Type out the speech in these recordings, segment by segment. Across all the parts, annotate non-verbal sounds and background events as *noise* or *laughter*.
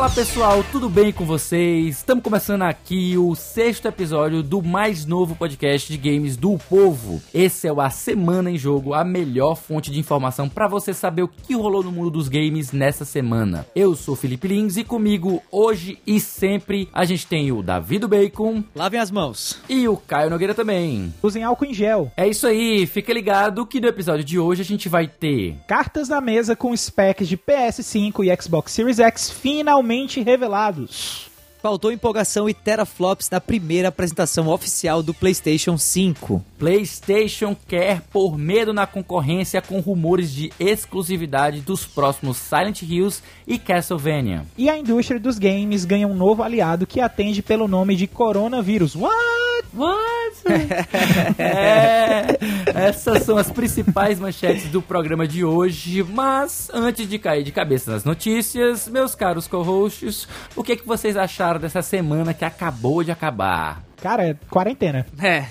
Fala pessoal, tudo bem com vocês? Estamos começando aqui o sexto episódio do mais novo podcast de games do povo. Esse é o A Semana em Jogo, a melhor fonte de informação para você saber o que rolou no mundo dos games nessa semana. Eu sou Felipe Lins e comigo hoje e sempre a gente tem o Davi do Bacon. Lavem as mãos. E o Caio Nogueira também. Usem álcool em gel. É isso aí, fica ligado que no episódio de hoje a gente vai ter cartas na mesa com specs de PS5 e Xbox Series X finalmente revelados. Faltou empolgação e teraflops na primeira apresentação oficial do PlayStation 5. PlayStation quer pôr medo na concorrência com rumores de exclusividade dos próximos Silent Hills e Castlevania. E a indústria dos games ganha um novo aliado que atende pelo nome de coronavírus. What? What? *laughs* é, essas são as principais manchetes do programa de hoje. Mas antes de cair de cabeça nas notícias, meus caros co-hosts, o que, é que vocês acharam dessa semana que acabou de acabar? Cara, quarentena. É.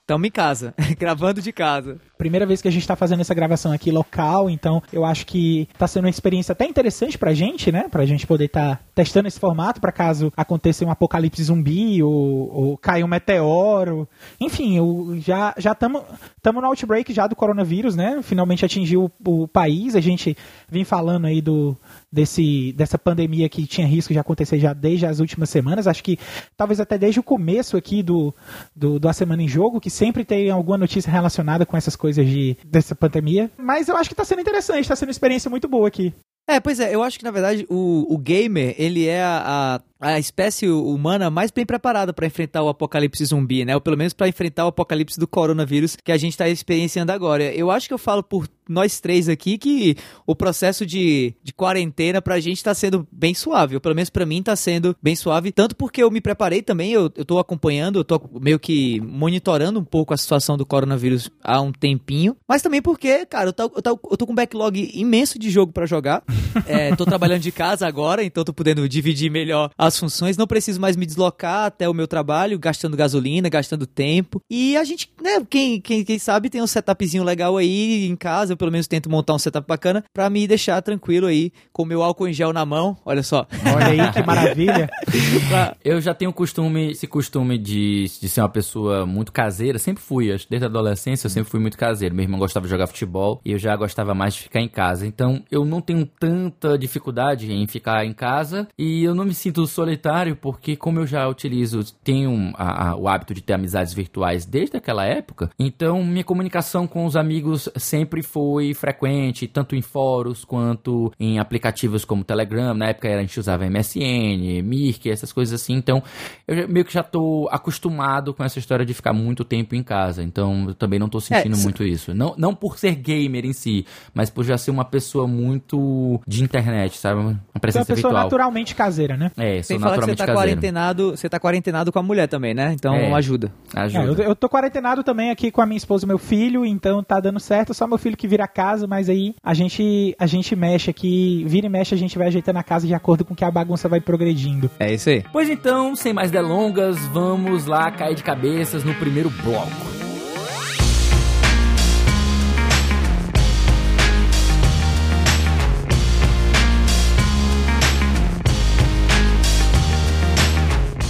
Estamos em casa, *laughs* gravando de casa. Primeira vez que a gente tá fazendo essa gravação aqui local, então eu acho que tá sendo uma experiência até interessante pra gente, né? Pra gente poder estar tá testando esse formato para caso aconteça um apocalipse zumbi ou, ou caia um meteoro. Enfim, eu, já já estamos no outbreak já do coronavírus, né? Finalmente atingiu o, o país. A gente vem falando aí do desse, dessa pandemia que tinha risco de acontecer já desde as últimas semanas. Acho que talvez até desde o começo aqui do, do, do A Semana em Jogo, que sempre tem alguma notícia relacionada com essas coisas de, dessa pandemia. Mas eu acho que está sendo interessante, está sendo uma experiência muito boa aqui. É, pois é, eu acho que na verdade o, o gamer, ele é a, a espécie humana mais bem preparada para enfrentar o apocalipse zumbi, né? Ou pelo menos para enfrentar o apocalipse do coronavírus que a gente está experienciando agora. Eu acho que eu falo por nós três aqui que o processo de, de quarentena pra gente tá sendo bem suave, ou pelo menos pra mim tá sendo bem suave, tanto porque eu me preparei também, eu, eu tô acompanhando, eu tô meio que monitorando um pouco a situação do coronavírus há um tempinho, mas também porque, cara, eu tô, eu tô, eu tô com um backlog imenso de jogo para jogar, *laughs* é, tô trabalhando de casa agora, então tô podendo dividir melhor as funções, não preciso mais me deslocar até o meu trabalho, gastando gasolina, gastando tempo, e a gente, né, quem, quem, quem sabe tem um setupzinho legal aí em casa, eu pelo menos tento montar um setup bacana para me deixar tranquilo aí com meu álcool em gel na mão. Olha só. Olha aí que maravilha. *laughs* eu já tenho costume, esse costume de, de ser uma pessoa muito caseira, sempre fui, desde a adolescência eu sempre fui muito caseiro. Meu irmão gostava de jogar futebol e eu já gostava mais de ficar em casa. Então eu não tenho tanta dificuldade em ficar em casa e eu não me sinto solitário porque como eu já utilizo, tenho a, a, o hábito de ter amizades virtuais desde aquela época, então minha comunicação com os amigos sempre foi frequente, tanto em fóruns quanto em aplicativos como Telegram. Na época a gente usava MSN, Mirk, essas coisas assim. Então, eu meio que já tô acostumado com essa história de ficar muito tempo em casa. Então, eu também não tô sentindo é, muito isso. Não, não por ser gamer em si, mas por já ser uma pessoa muito de internet, sabe? Uma presença uma pessoa virtual. naturalmente caseira, né? É, sou Sem falar que você tá caseiro. quarentenado, você tá quarentenado com a mulher também, né? Então, é, ajuda. Ajuda. É, eu, eu tô quarentenado também aqui com a minha esposa e meu filho, então tá dando certo. Só meu filho que vira a casa, mas aí a gente, a gente mexe aqui, vira e mexe, a gente vai ajeitando a casa de acordo com que a bagunça vai progredindo. É isso aí. Pois então, sem mais delongas, vamos lá cair de cabeças no primeiro bloco.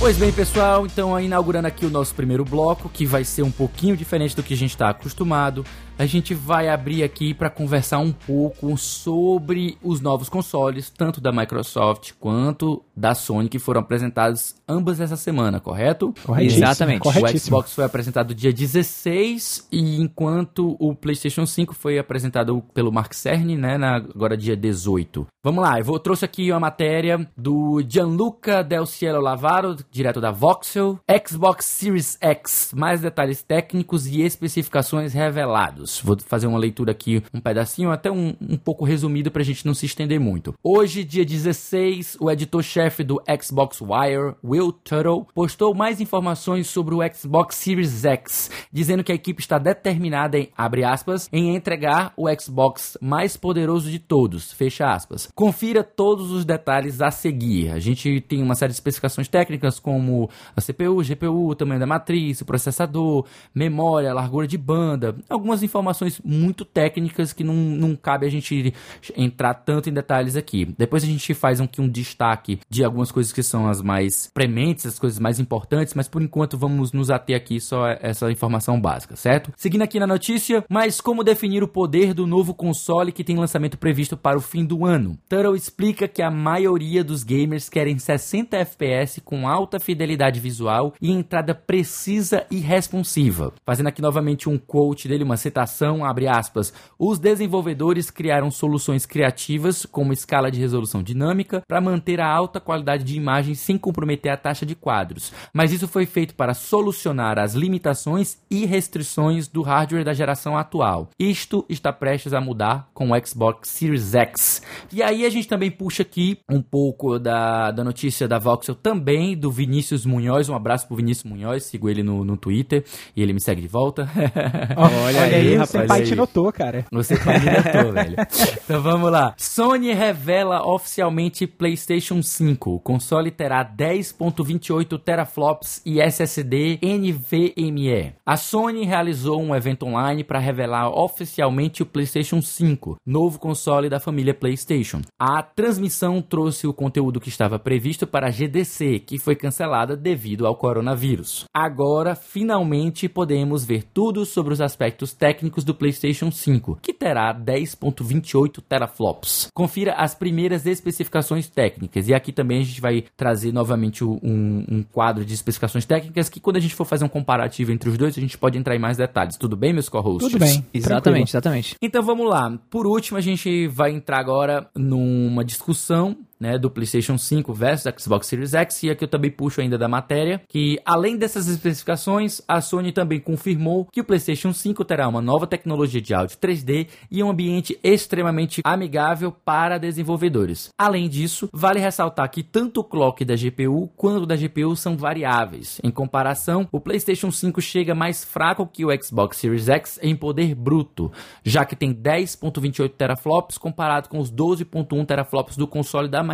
Pois bem, pessoal, então inaugurando aqui o nosso primeiro bloco, que vai ser um pouquinho diferente do que a gente está acostumado a gente vai abrir aqui para conversar um pouco sobre os novos consoles, tanto da Microsoft quanto da Sony, que foram apresentados ambas essa semana, correto? Exatamente. O Xbox foi apresentado dia 16 e enquanto o PlayStation 5 foi apresentado pelo Mark Cerny, né, na, agora dia 18. Vamos lá, eu vou, trouxe aqui uma matéria do Gianluca Del Cielo Lavaro, direto da Voxel, Xbox Series X, mais detalhes técnicos e especificações revelados. Vou fazer uma leitura aqui, um pedacinho, até um, um pouco resumido para a gente não se estender muito. Hoje, dia 16, o editor-chefe do Xbox Wire, Will Tuttle, postou mais informações sobre o Xbox Series X, dizendo que a equipe está determinada em, abre aspas, em entregar o Xbox mais poderoso de todos, fecha aspas. Confira todos os detalhes a seguir. A gente tem uma série de especificações técnicas como a CPU, GPU, tamanho da matriz, o processador, memória, largura de banda, algumas informações informações muito técnicas que não, não cabe a gente entrar tanto em detalhes aqui. Depois a gente faz um, um destaque de algumas coisas que são as mais prementes, as coisas mais importantes, mas por enquanto vamos nos ater aqui só essa informação básica, certo? Seguindo aqui na notícia, mas como definir o poder do novo console que tem lançamento previsto para o fim do ano? Turtle explica que a maioria dos gamers querem 60 FPS com alta fidelidade visual e entrada precisa e responsiva. Fazendo aqui novamente um quote dele, uma citação, abre aspas, os desenvolvedores criaram soluções criativas como escala de resolução dinâmica para manter a alta qualidade de imagem sem comprometer a taxa de quadros, mas isso foi feito para solucionar as limitações e restrições do hardware da geração atual. Isto está prestes a mudar com o Xbox Series X. E aí a gente também puxa aqui um pouco da, da notícia da Voxel também, do Vinícius Munhoz, um abraço pro Vinícius Munhoz, sigo ele no, no Twitter e ele me segue de volta. *laughs* olha, olha, aí, aí rapaz. Você pai te notou, cara. Você pai me notou, *laughs* velho. Então vamos lá. Sony revela oficialmente PlayStation 5. O console terá 10.28 teraflops e SSD NVMe. A Sony realizou um evento online para revelar oficialmente o PlayStation 5, novo console da família PlayStation. A transmissão trouxe o conteúdo que estava previsto para a GDC, que foi cancelada devido ao coronavírus. Agora, finalmente, podemos ver tudo sobre os aspectos técnicos do PlayStation 5, que terá 10.28 teraflops. Confira as primeiras especificações técnicas e aqui também a gente vai trazer novamente um, um quadro de especificações técnicas que quando a gente for fazer um comparativo entre os dois, a gente pode entrar em mais detalhes. Tudo bem, meus co-hosts? Tudo bem. Exatamente, exatamente. Então vamos lá. Por último, a gente vai entrar agora numa discussão né, do PlayStation 5 versus Xbox Series X, e aqui eu também puxo ainda da matéria, que além dessas especificações, a Sony também confirmou que o PlayStation 5 terá uma nova tecnologia de áudio 3D e um ambiente extremamente amigável para desenvolvedores. Além disso, vale ressaltar que tanto o clock da GPU quanto da GPU são variáveis. Em comparação, o PlayStation 5 chega mais fraco que o Xbox Series X em poder bruto, já que tem 10.28 teraflops comparado com os 12.1 teraflops do console da Microsoft.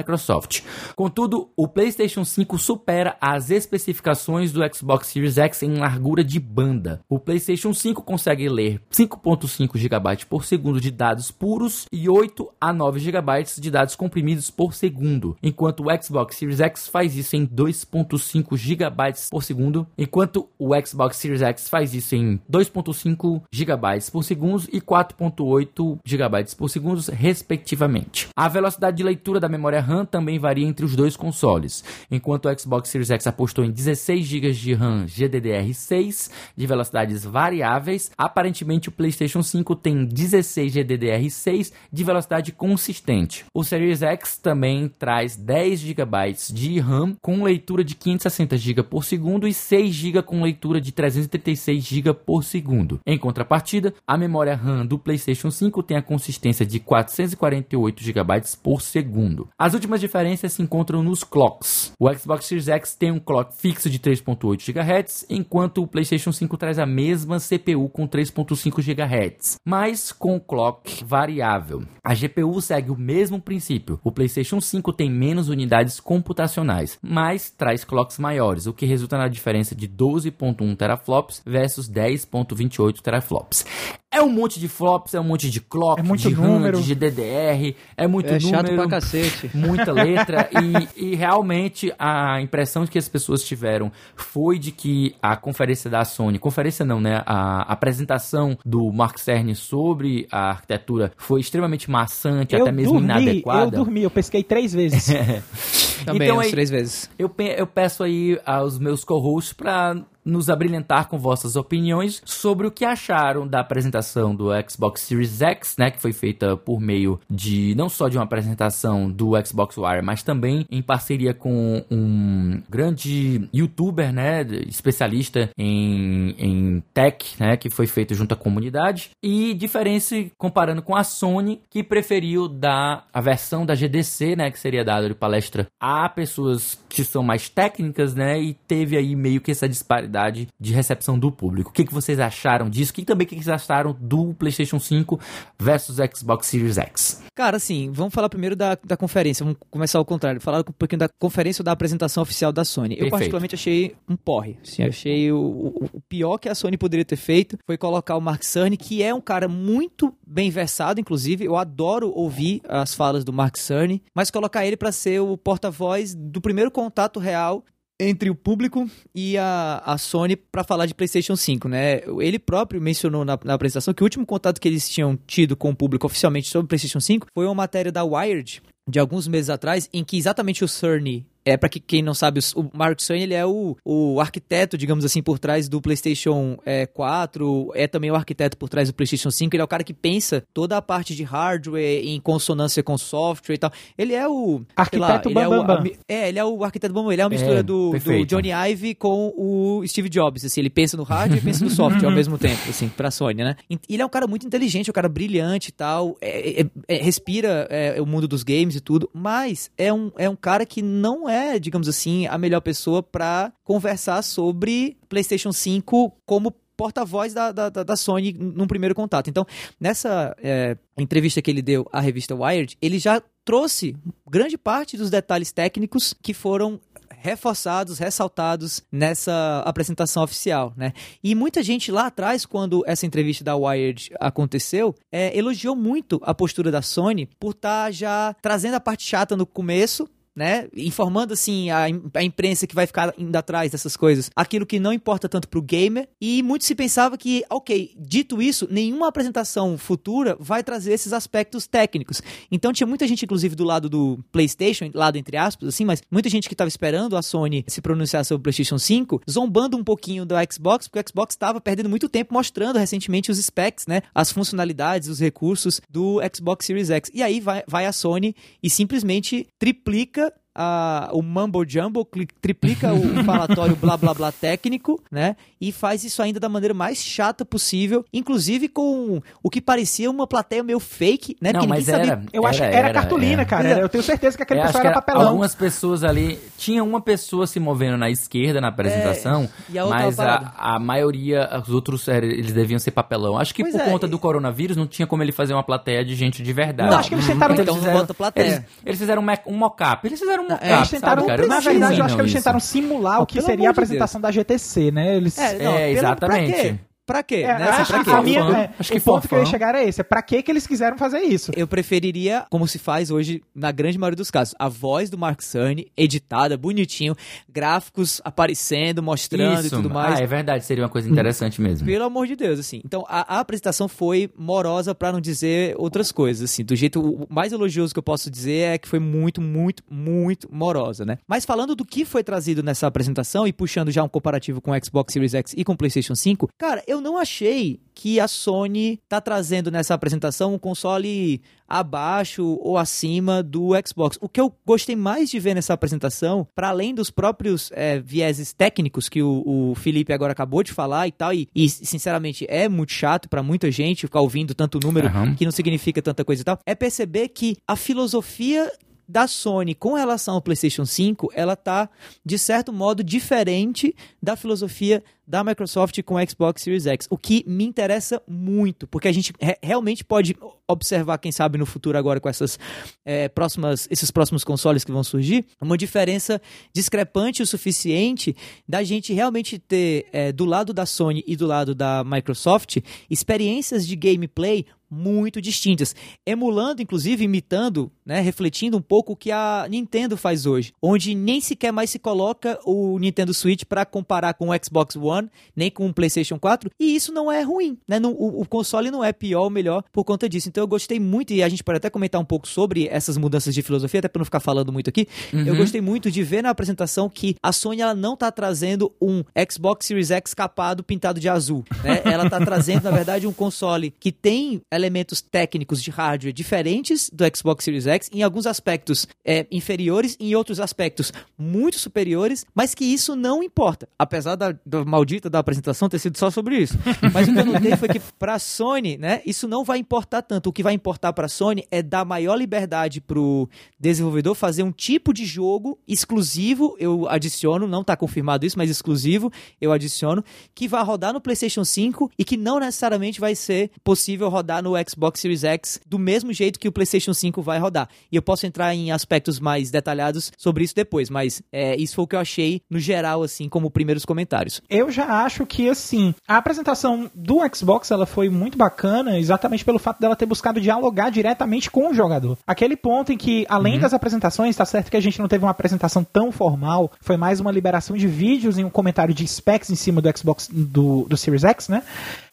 Contudo, o PlayStation 5 supera as especificações do Xbox Series X em largura de banda. O PlayStation 5 consegue ler 5.5 GB por segundo de dados puros e 8 a 9 GB de dados comprimidos por segundo, enquanto o Xbox Series X faz isso em 2.5 GB por segundo, enquanto o Xbox Series X faz isso em 2.5 GB por segundo e 4.8 GB por segundo, respectivamente. A velocidade de leitura da memória RAM também varia entre os dois consoles, enquanto o Xbox Series X apostou em 16 GB de RAM GDDR6 de velocidades variáveis, aparentemente o PlayStation 5 tem 16 GDDR6 de velocidade consistente. O Series X também traz 10 GB de RAM com leitura de 560 GB por segundo e 6 GB com leitura de 336 GB por segundo. Em contrapartida, a memória RAM do PlayStation 5 tem a consistência de 448 GB por segundo. As últimas diferenças se encontram nos clocks. O Xbox Series X tem um clock fixo de 3.8 GHz, enquanto o PlayStation 5 traz a mesma CPU com 3.5 GHz, mas com clock variável. A GPU segue o mesmo princípio. O PlayStation 5 tem menos unidades computacionais, mas traz clocks maiores, o que resulta na diferença de 12.1 teraflops versus 10.28 teraflops. É um monte de flops, é um monte de clock, é muito de número. RAM, de DDR, é muito é número. chato pra cacete. *laughs* Muita letra. e, e realmente a impressão que as pessoas tiveram foi de que a conferência da Sony, conferência não, né? A apresentação do Mark Cerny sobre a arquitetura foi extremamente maçante, Eu até mesmo dormi, inadequada. Eu dormi, eu pesquei três vezes. *laughs* Também, Então, aí- três vezes. Eu, eu peço aí aos meus co-hosts para nos abrilhantar com vossas opiniões sobre o que acharam da apresentação do Xbox Series X, né, que foi feita por meio de não só de uma apresentação do Xbox Wire, mas também em parceria com um grande youtuber, né, especialista em, em tech, né, que foi feito junto à comunidade. E diferença comparando com a Sony, que preferiu dar a versão da GDC, né, que seria dada de palestra a pessoas que são mais técnicas, né, e teve aí meio que essa dispar qualidade de recepção do público. O que, que vocês acharam disso? E também o que, que vocês acharam do PlayStation 5 versus Xbox Series X? Cara, assim, vamos falar primeiro da, da conferência, vamos começar ao contrário, falar um pouquinho da conferência ou da apresentação oficial da Sony. Eu Perfeito. particularmente achei um porre, assim, achei o, o- o pior que a Sony poderia ter feito foi colocar o Mark Cerny, que é um cara muito bem versado, inclusive, eu adoro ouvir as falas do Mark Cerny, mas colocar ele para ser o porta-voz do primeiro contato real entre o público e a, a Sony para falar de PlayStation 5, né? Ele próprio mencionou na, na apresentação que o último contato que eles tinham tido com o público oficialmente sobre o PlayStation 5 foi uma matéria da Wired de alguns meses atrás, em que exatamente o Cerny é para que quem não sabe, o Mark Cerny ele é o, o arquiteto, digamos assim, por trás do PlayStation é, 4, é também o arquiteto por trás do PlayStation 5, ele é o cara que pensa toda a parte de hardware em consonância com software e tal. Ele é o sei lá, Arquiteto ele é, o, Bam Bam Bam. a é, ele é o arquiteto Bambam, ele é a mistura É, do, do. Johnny Ive com o Steve Jobs, assim, ele pensa no hardware e pensa no software ao *laughs* mesmo tempo, assim, pra Sony, né? E Ele é um cara muito inteligente, um cara brilhante e tal, é- é- é- respira é, o mundo dos games e tudo, mas é um, é um cara que não é, digamos assim, a melhor pessoa pra conversar sobre PlayStation 5 como porta-voz da, da, da- Sony num primeiro contato. Então, nessa é, entrevista que ele deu à revista Wired, ele já trouxe grande parte dos detalhes técnicos que foram reforçados, ressaltados nessa apresentação oficial, né? E muita gente lá atrás, quando essa entrevista da Wired aconteceu, é, elogiou muito a postura da Sony por estar já trazendo a parte chata no começo, né? Informando assim a, a imprensa que vai ficar indo atrás dessas coisas, aquilo que não importa tanto pro gamer. E muito se pensava que, ok, dito isso, nenhuma apresentação futura vai trazer esses aspectos técnicos. Então tinha muita gente, inclusive, do lado do PlayStation, lado entre aspas, assim, mas muita gente que estava esperando a Sony se pronunciar sobre o PlayStation 5, zombando um pouquinho do Xbox, porque o Xbox estava perdendo muito tempo mostrando recentemente os specs, né? As funcionalidades, os recursos do Xbox Series X. E aí vai, vai a Sony e simplesmente triplica a- o mumbo jumbo, triplica o *laughs* falatório blá blá blá técnico, né? E faz isso ainda da maneira mais chata possível, inclusive com o que parecia uma plateia meio fake, né? Não, Porque mas era. sabia. Eu acho que era, cartolina, é. cara. Era- eu tenho certeza que aquele É, pessoal era era papelão. algumas pessoas ali. Tinha uma pessoa se movendo na esquerda na apresentação, É, e a mas a, a maioria, os outros, é, eles deviam ser papelão. Acho que Pois por é, conta do coronavírus não tinha como ele fazer uma plateia de gente de verdade. Não, acho que eles tentaram- Então, Então eles não fizeram, bota plateia. Eles, eles fizeram um mock-up. Eles fizeram um Não, mock-up, Eles tentaram, sabe, cara? na verdade, eu acho que eles isso. tentaram simular o que seria a apresentação da GTC, né? Eles... É, não, É, pelo- exatamente. Pra quê? Pra quê? É, né? acho Pra que quê? minha- é, Acho que o ponto que eu ia chegar é esse. É pra que que eles quiseram fazer isso? Eu preferiria, como se faz hoje na grande maioria dos casos, a voz do Mark Cerny, editada, bonitinho, gráficos aparecendo, mostrando Isso. e tudo mais. Ah, é verdade, seria uma coisa interessante mesmo. Pelo amor de Deus, assim. Então, a, a apresentação foi morosa pra não dizer outras coisas, assim. Do jeito o mais elogioso que eu posso dizer é que foi muito, muito, muito morosa, né? Mas falando do que foi trazido nessa apresentação e puxando já um comparativo com o Xbox Series X e com o PlayStation 5, cara, eu não achei que a Sony tá trazendo nessa apresentação um console abaixo ou acima do Xbox. O que eu gostei mais de ver nessa apresentação, para além dos próprios é, vieses técnicos que o, o Felipe agora acabou de falar e tal, e, e, sinceramente é muito chato para muita gente ficar ouvindo tanto número Aham. que não significa tanta coisa e tal, é perceber que a filosofia da Sony com relação ao PlayStation 5, ela tá de certo modo diferente da filosofia da Microsoft com o Xbox Series X, o que me interessa muito, porque a gente re- realmente pode observar, quem sabe no futuro agora com essas é, próximas, esses próximos consoles que vão surgir, uma diferença discrepante o suficiente da gente realmente ter é, do lado da Sony e do lado da Microsoft experiências de gameplay muito distintas, emulando, inclusive, imitando, né, refletindo um pouco o que a Nintendo faz hoje, onde nem sequer mais se coloca o Nintendo Switch para comparar com o Xbox One, nem com o PlayStation 4, e isso não é ruim, né? Não- o, o console não é pior ou melhor por conta disso. Então eu gostei muito e a gente pode até comentar um pouco sobre essas mudanças de filosofia, até para não ficar falando muito aqui. Eu gostei muito de ver na apresentação que a Sony ela não tá trazendo um Xbox Series X capado pintado de azul, né? Ela tá trazendo, na verdade, um console que tem elementos técnicos de hardware diferentes do Xbox Series X, em alguns aspectos é, inferiores, em outros aspectos muito superiores, mas que isso não importa. Apesar da, da maldita maldita da apresentação ter sido só sobre isso. Mas o que eu notei foi que pra Sony, né, isso não vai importar tanto. O que vai importar pra Sony é dar maior liberdade pro desenvolvedor fazer um tipo de jogo exclusivo, eu adiciono, não tá confirmado isso, mas exclusivo, eu adiciono, que vai rodar no PlayStation 5 e que não necessariamente vai ser possível rodar no Xbox Series X do mesmo jeito que o PlayStation 5 vai rodar. E eu posso entrar em aspectos mais detalhados sobre isso depois, mas é, isso foi o que eu achei no geral, assim, como primeiros comentários. Eu já acho que, assim, a apresentação do Xbox ela foi muito bacana exatamente pelo fato dela ter buscado dialogar diretamente com o jogador. Aquele ponto em que, além uhum. das apresentações, tá certo que a gente não teve uma apresentação tão formal, foi mais uma liberação de vídeos e um comentário de specs em cima do Xbox do, do Series X, né?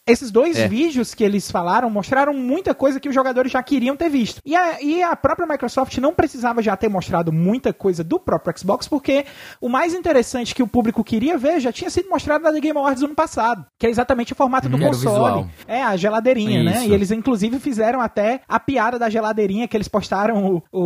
Esses dois é. vídeos que eles falaram mostraram muita coisa que os jogadores já queriam ter visto. E a, e a própria Microsoft não precisava já ter mostrado muita coisa do próprio Xbox, porque o mais interessante que o público queria ver já tinha sido mostrado na The Game Awards ano passado, que é exatamente o formato do console. É, a geladeirinha, né? Isso. né? E eles, inclusive, fizeram até a piada da geladeirinha, que eles postaram o, o,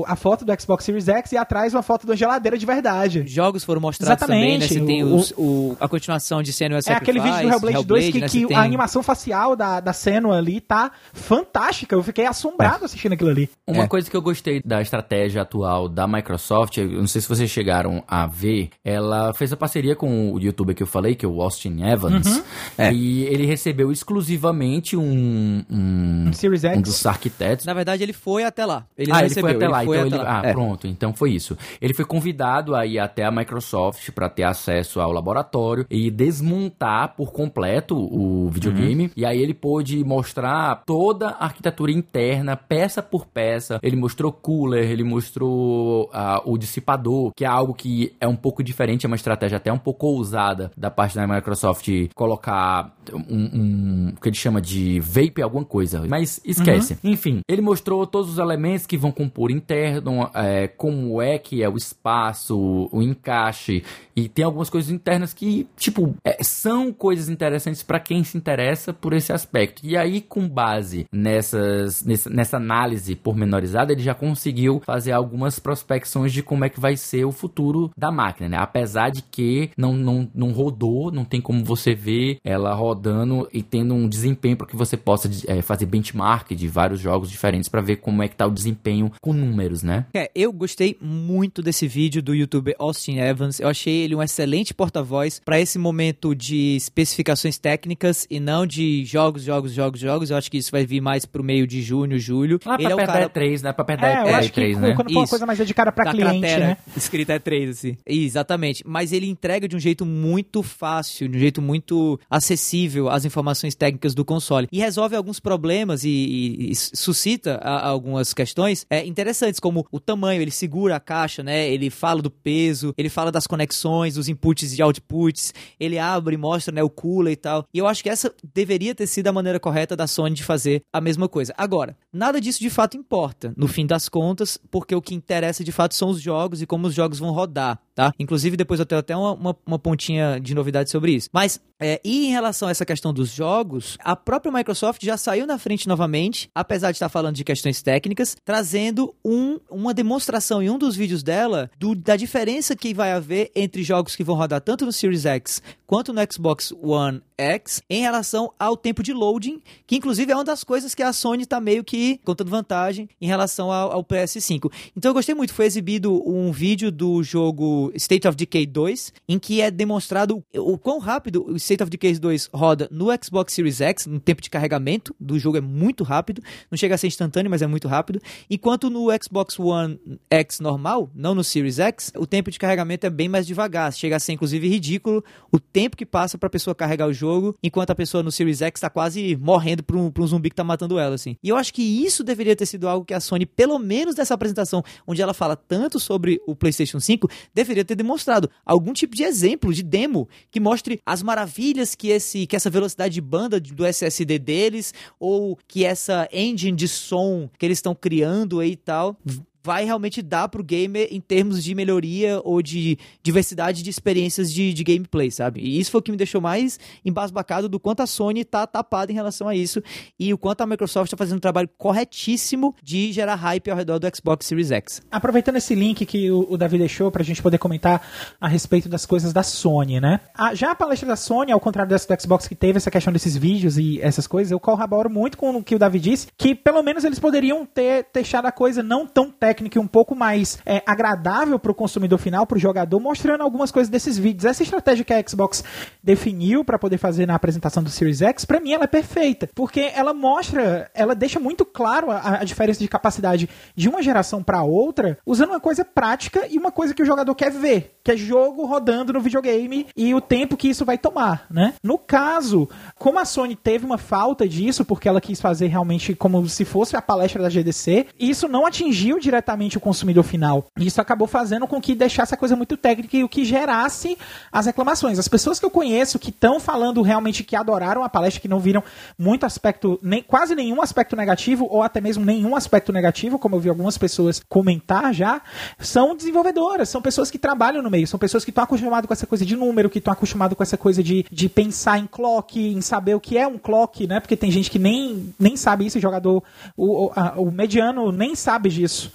o, a foto do Xbox Series X e atrás uma foto da geladeira de verdade. Jogos foram mostrados Exatamente. também, né? Você tem os, a continuação de Senua É aquele vídeo do Hellblade, Hellblade 2 que, né? que. A animação facial da, da Senua ali tá fantástica. Eu fiquei assombrado é. assistindo aquilo ali. Uma é. coisa que eu gostei da estratégia atual da Microsoft, eu não sei se vocês chegaram a ver, ela fez a parceria com o youtuber que eu falei, que é o Austin Evans, uhum. é. e ele recebeu exclusivamente um, um, um Series X. Um dos arquitetos. Na verdade, ele foi até lá. Ele ah, ele recebeu, foi até lá. Então ele, lá. Ah, é. pronto. Então foi isso. Ele foi convidado a ir até a Microsoft para ter acesso ao laboratório e desmontar por completo o videogame. Uhum. E aí ele pôde mostrar toda a arquitetura interna, peça por peça. Ele mostrou cooler, ele mostrou uh, o dissipador, que é algo que é um pouco diferente, é uma estratégia até um pouco ousada da parte da Microsoft colocar um, um o que ele chama de vape alguma coisa. Mas esquece. Uhum. Enfim, ele mostrou todos os elementos que vão compor interno, é, como é que é o espaço, o encaixe. E tem algumas coisas internas que, tipo, é, são coisas interessantes para quem se interessa por esse aspecto. E aí, com base nessas, nessa, nessa análise pormenorizada, ele já conseguiu fazer algumas prospecções de como é que vai ser o futuro da máquina, né? Apesar de que não, não, não rodou, não tem como você ver ela rodando e tendo um desempenho para que você possa é, fazer benchmark de vários jogos diferentes para ver como é que tá o desempenho com números, né? É, eu gostei muito desse vídeo do youtuber Austin Evans. Eu achei ele um excelente porta-voz para esse momento de especificações técnicas e não de jogos, jogos, jogos, jogos. Eu acho que isso vai vir mais pro meio de junho, julho. Lá ele pra é um cara... E3, né? Pra da é, eu acho E3, que né? quando for uma coisa mais dedicada pra da cliente, cratera, né? Escrita E3, assim. Exatamente. Mas ele entrega de um jeito muito fácil, de um jeito muito acessível as informações técnicas do console. E resolve alguns problemas e, e, e suscita a, algumas questões é, interessantes, como o tamanho, ele segura a caixa, né? Ele fala do peso, ele fala das conexões, dos inputs e outputs, ele abre e mostra né, o cooler e tal. E eu acho que essa deveria ter sido a maneira correta da Sony de fazer a mesma coisa. Agora, nada disso de fato importa, no fim das contas, porque o que interessa de fato são os jogos e como os jogos vão rodar, tá? Inclusive, depois eu tenho até uma, uma, uma pontinha de novidade sobre isso. Mas, é, e em relação a essa questão dos jogos, a própria Microsoft já saiu na frente novamente, apesar de estar falando de questões técnicas, trazendo um, uma demonstração em um dos vídeos dela do, da diferença que vai haver entre jogos que vão rodar tanto no Series X quanto no Xbox One X em relação ao tempo de loading, que inclusive é uma das coisas que a Sony está meio que contando vantagem em relação ao, ao, PS5. Então eu gostei muito, foi exibido um vídeo do jogo State of Decay 2, em que é demonstrado o quão rápido o State of Decay 2 roda no Xbox Series X, no tempo de carregamento. Do jogo é muito rápido, não chega a ser instantâneo, mas é muito rápido, enquanto no Xbox One X normal, não no Series X, o tempo de carregamento é bem mais devagar, chega a ser inclusive ridículo o tempo que passa para a pessoa carregar o jogo, enquanto a pessoa no Series X está quase morrendo por um, por um zumbi que tá matando ela, assim. E eu acho que isso deveria ter sido algo que a Sony, pelo menos dessa apresentação, onde ela fala tanto sobre o PlayStation 5, deveria ter demonstrado algum tipo de exemplo, de demo, que mostre as maravilhas que, esse, que essa velocidade de banda do SSD deles, ou que essa engine de som que eles estão criando aí e tal, vai realmente dar pro gamer em termos de melhoria ou de diversidade de experiências de, de gameplay, sabe? E isso foi o que me deixou mais embasbacado do quanto a Sony tá tapada em relação a isso e o quanto a Microsoft tá fazendo um trabalho corretíssimo de gerar hype ao redor do Xbox Series X. Aproveitando esse link que o, o Davi deixou pra gente poder comentar a respeito das coisas da Sony, né? A, já a palestra da Sony, ao contrário dessa do Xbox que teve essa questão desses vídeos e essas coisas, eu corroboro muito com o que o Davi disse, que pelo menos eles poderiam ter deixado a coisa não tão técnica e um pouco mais é, agradável pro consumidor final, pro jogador, mostrando algumas coisas desses vídeos. Essa estratégia que a Xbox definiu para poder fazer na apresentação do Series X, pra mim ela é perfeita, porque ela mostra, ela deixa muito claro a, a diferença de capacidade de uma geração para outra, usando uma coisa prática e uma coisa que o jogador quer ver, que é jogo rodando no videogame e o tempo que isso vai tomar, né? No caso, como a Sony teve uma falta disso, porque ela quis fazer realmente como se fosse a palestra da GDC, isso não atingiu diretamente o consumidor final. Isso acabou fazendo com que deixasse a coisa muito técnica e o que gerasse as reclamações. As pessoas que eu conheço que estão falando realmente que adoraram a palestra, que não viram muito aspecto, nem, quase nenhum aspecto negativo, ou até mesmo nenhum aspecto negativo, como eu vi algumas pessoas comentar já, são desenvolvedoras, são pessoas que trabalham no meio, são pessoas que estão acostumadas com essa coisa de número, que estão acostumadas com essa coisa de, de pensar em clock, em saber o que é um clock, né? Porque tem gente que nem, nem sabe isso, jogador, o, o, a, o mediano nem sabe disso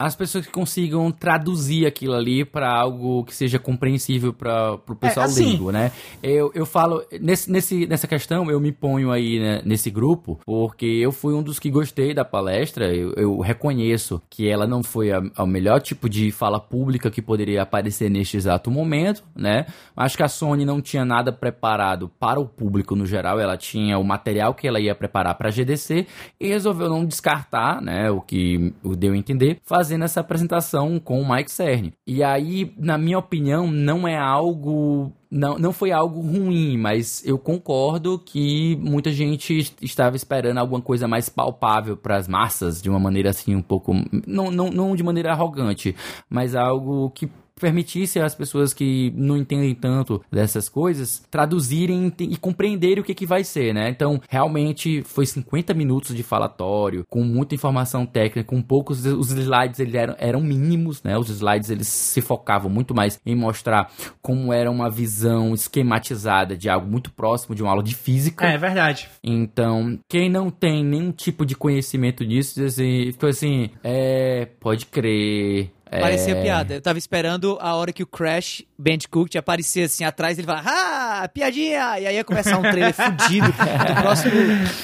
as pessoas que consigam traduzir aquilo ali para algo que seja compreensível para o pessoal é, assim, leigo, né? Eu, eu falo, nesse, nesse, nessa questão, eu me ponho aí né, nesse grupo, porque eu fui um dos que gostei da palestra, eu, eu reconheço que ela não foi a, a, melhor tipo de fala pública que poderia aparecer neste exato momento, né? Acho que a Sony não tinha nada preparado para o público no geral, ela tinha o material que ela ia preparar para a GDC e resolveu não descartar, né, o que deu a entender, fazer fazendo essa apresentação com o Mike Cerny. E aí, na minha opinião, não é algo não, não foi algo ruim, mas eu concordo que muita gente estava esperando alguma coisa mais palpável para as massas, de uma maneira assim um pouco. Não, não, não de maneira arrogante, mas algo que permitisse às pessoas que não entendem tanto dessas coisas traduzirem e compreenderem o que, que vai ser, né? Então, realmente foi 50 minutos de falatório, com muita informação técnica, com poucos. Os slides eles eram, eram mínimos, né? Os slides eles se focavam muito mais em mostrar como era uma visão esquematizada de algo muito próximo de uma aula de física. É, é verdade. Então, quem não tem nenhum tipo de conhecimento disso, assim, ficou assim, é, pode crer Parecia é... piada. Eu tava esperando a hora que o Crash Bandicoot aparecer assim atrás ele falar, ah, piadinha! E aí ia começar um trailer *laughs* fudido do próximo.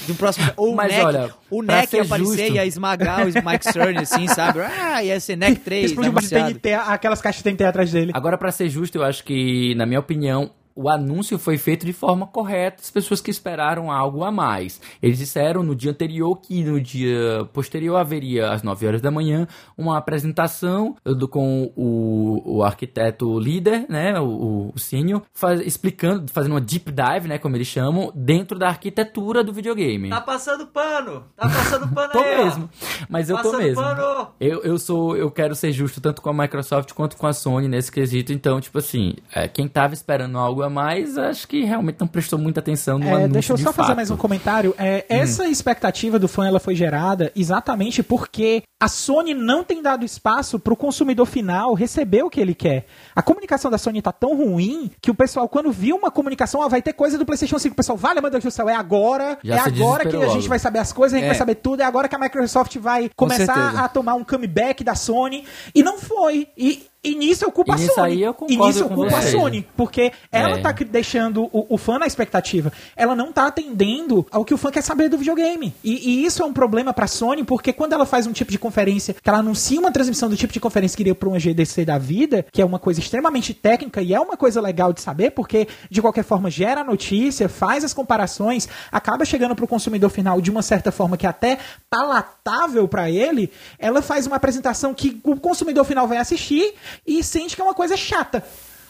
Do próximo ou Mas, o Neck, olha, o Neck ia aparecer justo... e ia esmagar o Mike Cerny, assim, sabe? Ah, ia ser Neck 3. Explodiu TNT, aquelas caixas de TNT atrás dele. Agora, para ser justo, eu acho que, na minha opinião, o anúncio foi feito de forma correta, as pessoas que esperaram algo a mais. Eles disseram no dia anterior que no dia posterior haveria, às 9 horas da manhã, uma apresentação do, com o, o arquiteto líder, né, o, o senior, faz, explicando, fazendo uma deep dive, né, como eles chamam, dentro da arquitetura do videogame. Tá passando pano! Tá passando pano *laughs* tô aí! mesmo. Mas eu tô mesmo. Pano. Eu, eu sou, eu quero ser justo tanto com a Microsoft quanto com a Sony nesse quesito, então, tipo assim, é, quem tava esperando algo mas acho que realmente não prestou muita atenção no é, anúncio Deixa eu só fazer mais um comentário. É, hum. Essa expectativa do fã ela foi gerada exatamente porque a Sony não tem dado espaço para o consumidor final receber o que ele quer. A comunicação da Sony tá tão ruim que o pessoal, quando viu uma comunicação, ó, vai ter coisa do PlayStation 5, o pessoal, vale, meu Deus do céu, é agora, Já é agora que a gente vai saber as coisas, a gente é. vai saber tudo, é agora que a Microsoft vai começar a tomar um comeback da Sony. E não foi. E e nisso eu culpo a Sony. Aí eu e nisso eu culpo a Sony. Porque ela é. tá deixando o, o, fã na expectativa. Ela não tá atendendo ao que o fã quer saber do videogame. E, e, isso é um problema pra Sony, porque quando ela faz um tipo de conferência, que ela anuncia uma transmissão do tipo de conferência que iria pra uma GDC da vida, que é uma coisa extremamente técnica e é uma coisa legal de saber, porque de qualquer forma gera notícia, faz as comparações, acaba chegando pro consumidor final de uma certa forma que até palatável para ele, ela faz uma apresentação que o consumidor final vai assistir e sente que é uma coisa chata.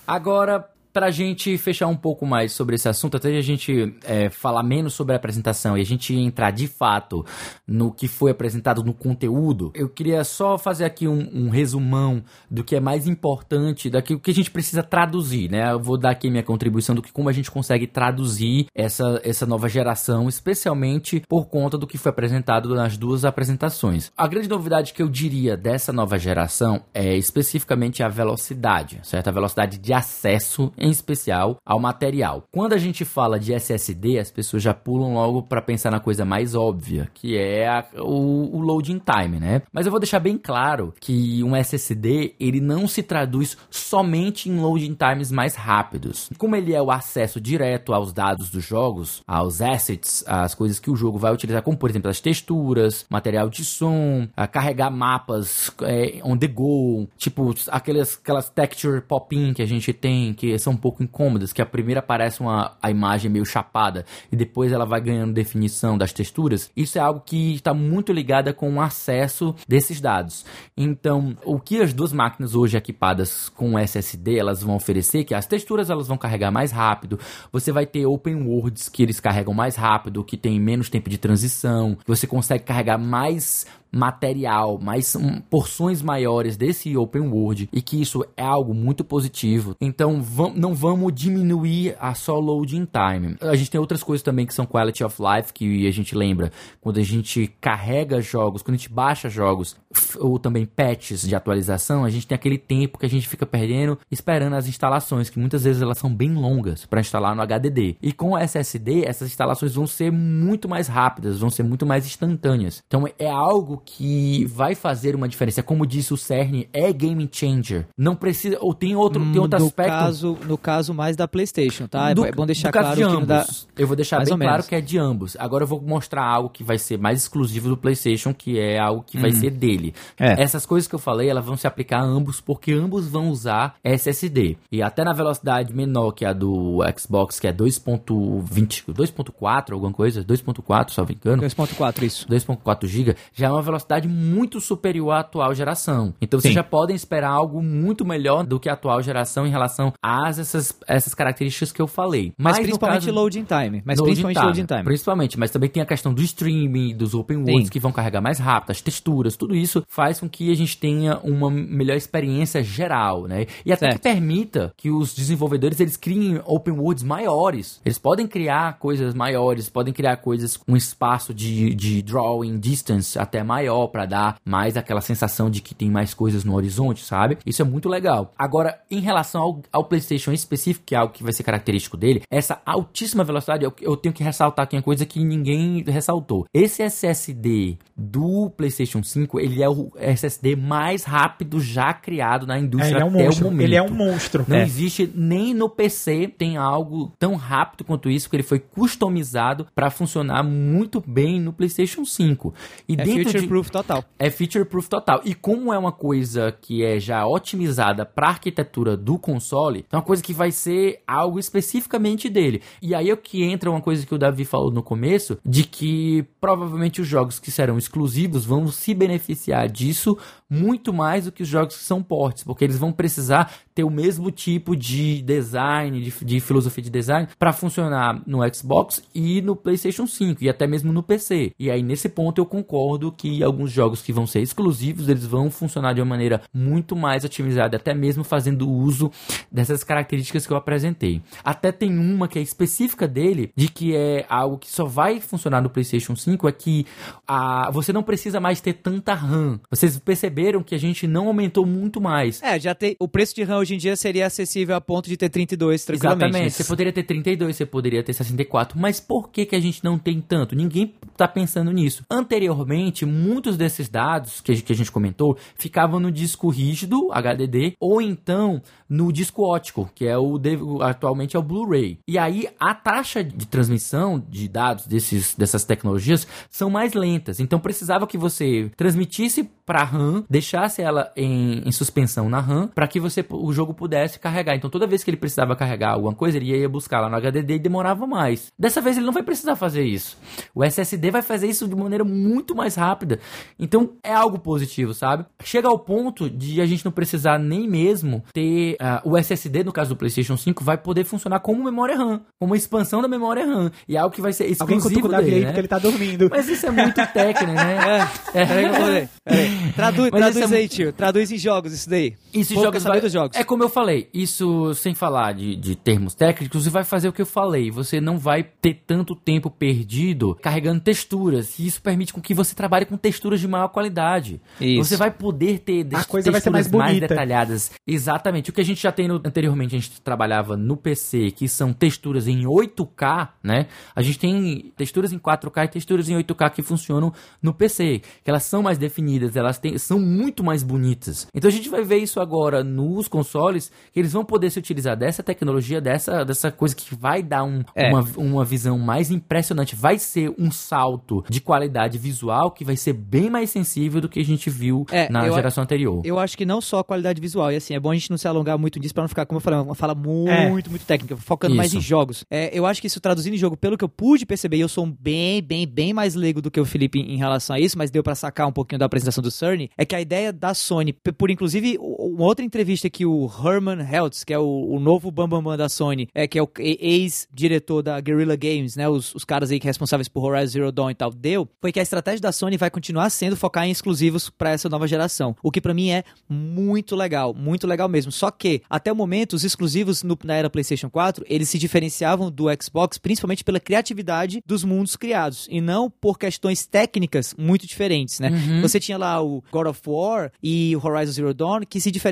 Agora, pra gente fechar um pouco mais sobre esse assunto, até a gente é, falar menos sobre a apresentação e a gente entrar de fato no que foi apresentado no conteúdo, eu queria só fazer aqui um, um resumão do que é mais importante, daquilo que a gente precisa traduzir, né? Eu vou dar aqui minha contribuição do que como a gente consegue traduzir essa, essa nova geração, especialmente por conta do que foi apresentado nas duas apresentações. A grande novidade que eu diria dessa nova geração é especificamente a velocidade, certo? A velocidade de acesso, em especial, ao material. Quando a gente fala de SSD, as pessoas já pulam logo para pensar na coisa mais óbvia, que é a, o, o loading time, né? Mas eu vou deixar bem claro que um SSD ele não se traduz somente em loading times mais rápidos. Como ele é o acesso direto aos dados dos jogos, aos assets, às coisas que o jogo vai utilizar, como por exemplo as texturas, material de som, a carregar mapas é, on the go, tipo aquelas, aquelas texture pop-in que a gente tem, que são um pouco incômodas, que a primeira aparece uma, a imagem meio chapada e depois ela vai ganhando definição das texturas. Isso é algo que está muito ligada com o acesso desses dados. Então, o que as duas máquinas hoje equipadas com SSD elas vão oferecer, que as texturas elas vão carregar mais rápido, você vai ter open worlds que eles carregam mais rápido, que tem menos tempo de transição, você consegue carregar mais material, mais um, porções maiores desse open world e que isso é algo muito positivo. Então não vamos diminuir a só loading time. A gente tem outras coisas também que são quality of life que a gente lembra quando a gente carrega jogos, quando a gente baixa jogos ou também patches de atualização, a gente tem aquele tempo que a gente fica perdendo esperando as instalações, que muitas vezes elas são bem longas para instalar no HDD. E com SSD, essas instalações vão ser muito mais rápidas, vão ser muito mais instantâneas. Então é algo que vai fazer uma diferença. Como disse o CERN, é game changer. Não precisa. Ou tem outro, tem outro no aspecto. Caso, no caso mais da PlayStation, tá? Do, é bom deixar claro de ambos. que dá... Eu vou deixar mais bem claro que é de ambos. Agora eu vou mostrar algo que vai ser mais exclusivo do PlayStation, que é algo que vai ser dele. É. Essas coisas que eu falei, elas vão se aplicar a ambos, porque ambos vão usar SSD. E até na velocidade menor que a do Xbox, que é 2.20, 2.4, alguma coisa, 2.4, se não me engano. 2.4, isso. 2.4 GB já é uma velocidade muito superior à atual geração. Então vocês Sim. já podem esperar algo muito melhor do que a atual geração em relação a essas, essas características que eu falei. Mas no principalmente caso- loading time. Mas Loading principalmente loading time. Principalmente, mas também tem a questão do streaming, dos open worlds que vão carregar mais rápido, as texturas, tudo isso faz com que a gente tenha uma melhor experiência geral, né? E até Certo. que permita que os desenvolvedores eles criem open worlds maiores. Eles podem criar coisas maiores, podem criar coisas com espaço de, de drawing distance até maior para dar mais aquela sensação de que tem mais coisas no horizonte, sabe? Isso é muito legal. Agora, em relação ao, ao PlayStation em específico, que é algo que vai ser característico dele, essa altíssima velocidade, eu, eu tenho que ressaltar aqui uma coisa que ninguém ressaltou. Esse SSD do PlayStation 5, ele é o SSD mais rápido já criado na É, indústria ele é um até monstro. o momento. Ele é um monstro. Não É. existe nem no PC tem algo tão rápido quanto isso, porque ele foi customizado para funcionar muito bem no PlayStation 5. E É dentro future de proof total. é feature proof total. E como é uma coisa que é já otimizada para arquitetura do console, é uma coisa que vai ser algo especificamente dele. E aí é que entra uma coisa que o Davi falou no começo, de que provavelmente os jogos que serão exclusivos vão se beneficiar disso muito mais do que os jogos que são ports, porque eles vão precisar ter o mesmo tipo de design, de, de filosofia de design, para funcionar no Xbox e no PlayStation 5 e até mesmo no PC. E aí nesse ponto eu concordo que alguns jogos que vão ser exclusivos, eles vão funcionar de uma maneira muito mais otimizada, até mesmo fazendo uso dessas características que eu apresentei. Até tem uma que é específica dele, de que é algo que só vai funcionar no PlayStation 5, é que a, você não precisa mais ter tanta RAM. Vocês perceberam que a gente não aumentou muito mais. É, já tem. O preço de RAM hoje em dia seria acessível a ponto de ter 32 tranquilamente. Exatamente. Você poderia ter 32, você poderia ter 64, mas por que, que a gente não tem tanto? Ninguém tá pensando nisso. Anteriormente, muitos desses dados que a gente, comentou ficavam no disco rígido, HDD, ou então no disco óptico, que é o atualmente é o Blu-ray. E aí a taxa de transmissão de dados desses, dessas tecnologias são mais lentas. Então precisava que você transmitisse para RAM, deixasse ela em, em suspensão na RAM, para que você o jogo pudesse carregar. Então toda vez que ele precisava carregar alguma coisa, ele ia buscar lá no HDD e demorava mais. Dessa vez ele não vai precisar fazer isso. O SSD vai fazer isso de maneira muito mais rápida. Então é algo positivo, sabe? Chega ao ponto de a gente não precisar nem mesmo ter uh, o SSD, no caso do PlayStation 5, vai poder funcionar como memória RAM, como uma expansão da memória RAM. E é algo que vai ser exclusivo Alguém dele, né? porque ele tá dormindo. Mas isso é muito *laughs* técnico, né? É, peraí vou ler. Peraí. Traduz, Mas traduz isso é aí, tio. Traduz em jogos isso daí. Isso Pô, jogos vai- dos jogos. É como eu falei, isso sem falar de, de termos técnicos, você vai fazer o que eu falei. Você não vai ter tanto tempo perdido carregando texturas. E isso permite com que você trabalhe com texturas de maior qualidade. Isso. Você vai poder ter A coisa vai ser mais bonita. detalhadas. Exatamente. O que a gente já tem no- anteriormente, a gente trabalhava no PC, que são texturas em 8K, né? A gente tem texturas em 4K e texturas em 8K que funcionam no PC, que elas são mais definidas, elas têm, são muito mais bonitas. Então a gente vai ver isso agora nos consoles, que eles vão poder se utilizar dessa tecnologia, dessa, dessa coisa que vai dar um- É. uma, uma visão mais impressionante. Vai ser um salto de qualidade visual que vai ser bem mais sensível do que a gente viu É, na geração anterior. Eu acho que não só a qualidade visual, e assim, é bom a gente não se alongar muito disso pra não ficar, como eu falei, uma fala muito, É. muito técnica, focando mais Isso. em jogos. É, eu acho que isso traduzindo em jogo, pelo que eu pude perceber, e eu sou um bem, bem, bem mais leigo do que o Felipe em relação a isso, mas deu pra sacar um pouquinho da apresentação do Cerny, é que a ideia da Sony, por inclusive uma outra entrevista que o Herman Heltz, que é o, o novo Bambambam da Sony, é, que é o ex-diretor da Guerrilla Games, né, os, os caras aí que responsáveis por Horizon Zero Dawn e tal, deu, foi que a estratégia da Sony vai continuar sendo focar em exclusivos pra essa nova geração. O que pra mim é muito legal, muito legal mesmo. Só que, até o momento, os exclusivos no- na era PlayStation 4, eles se diferenciavam do Xbox principalmente pela criatividade dos mundos criados, e não por questões técnicas muito diferentes, né? Você tinha lá o God of War e o Horizon Zero Dawn, que se diferenciavam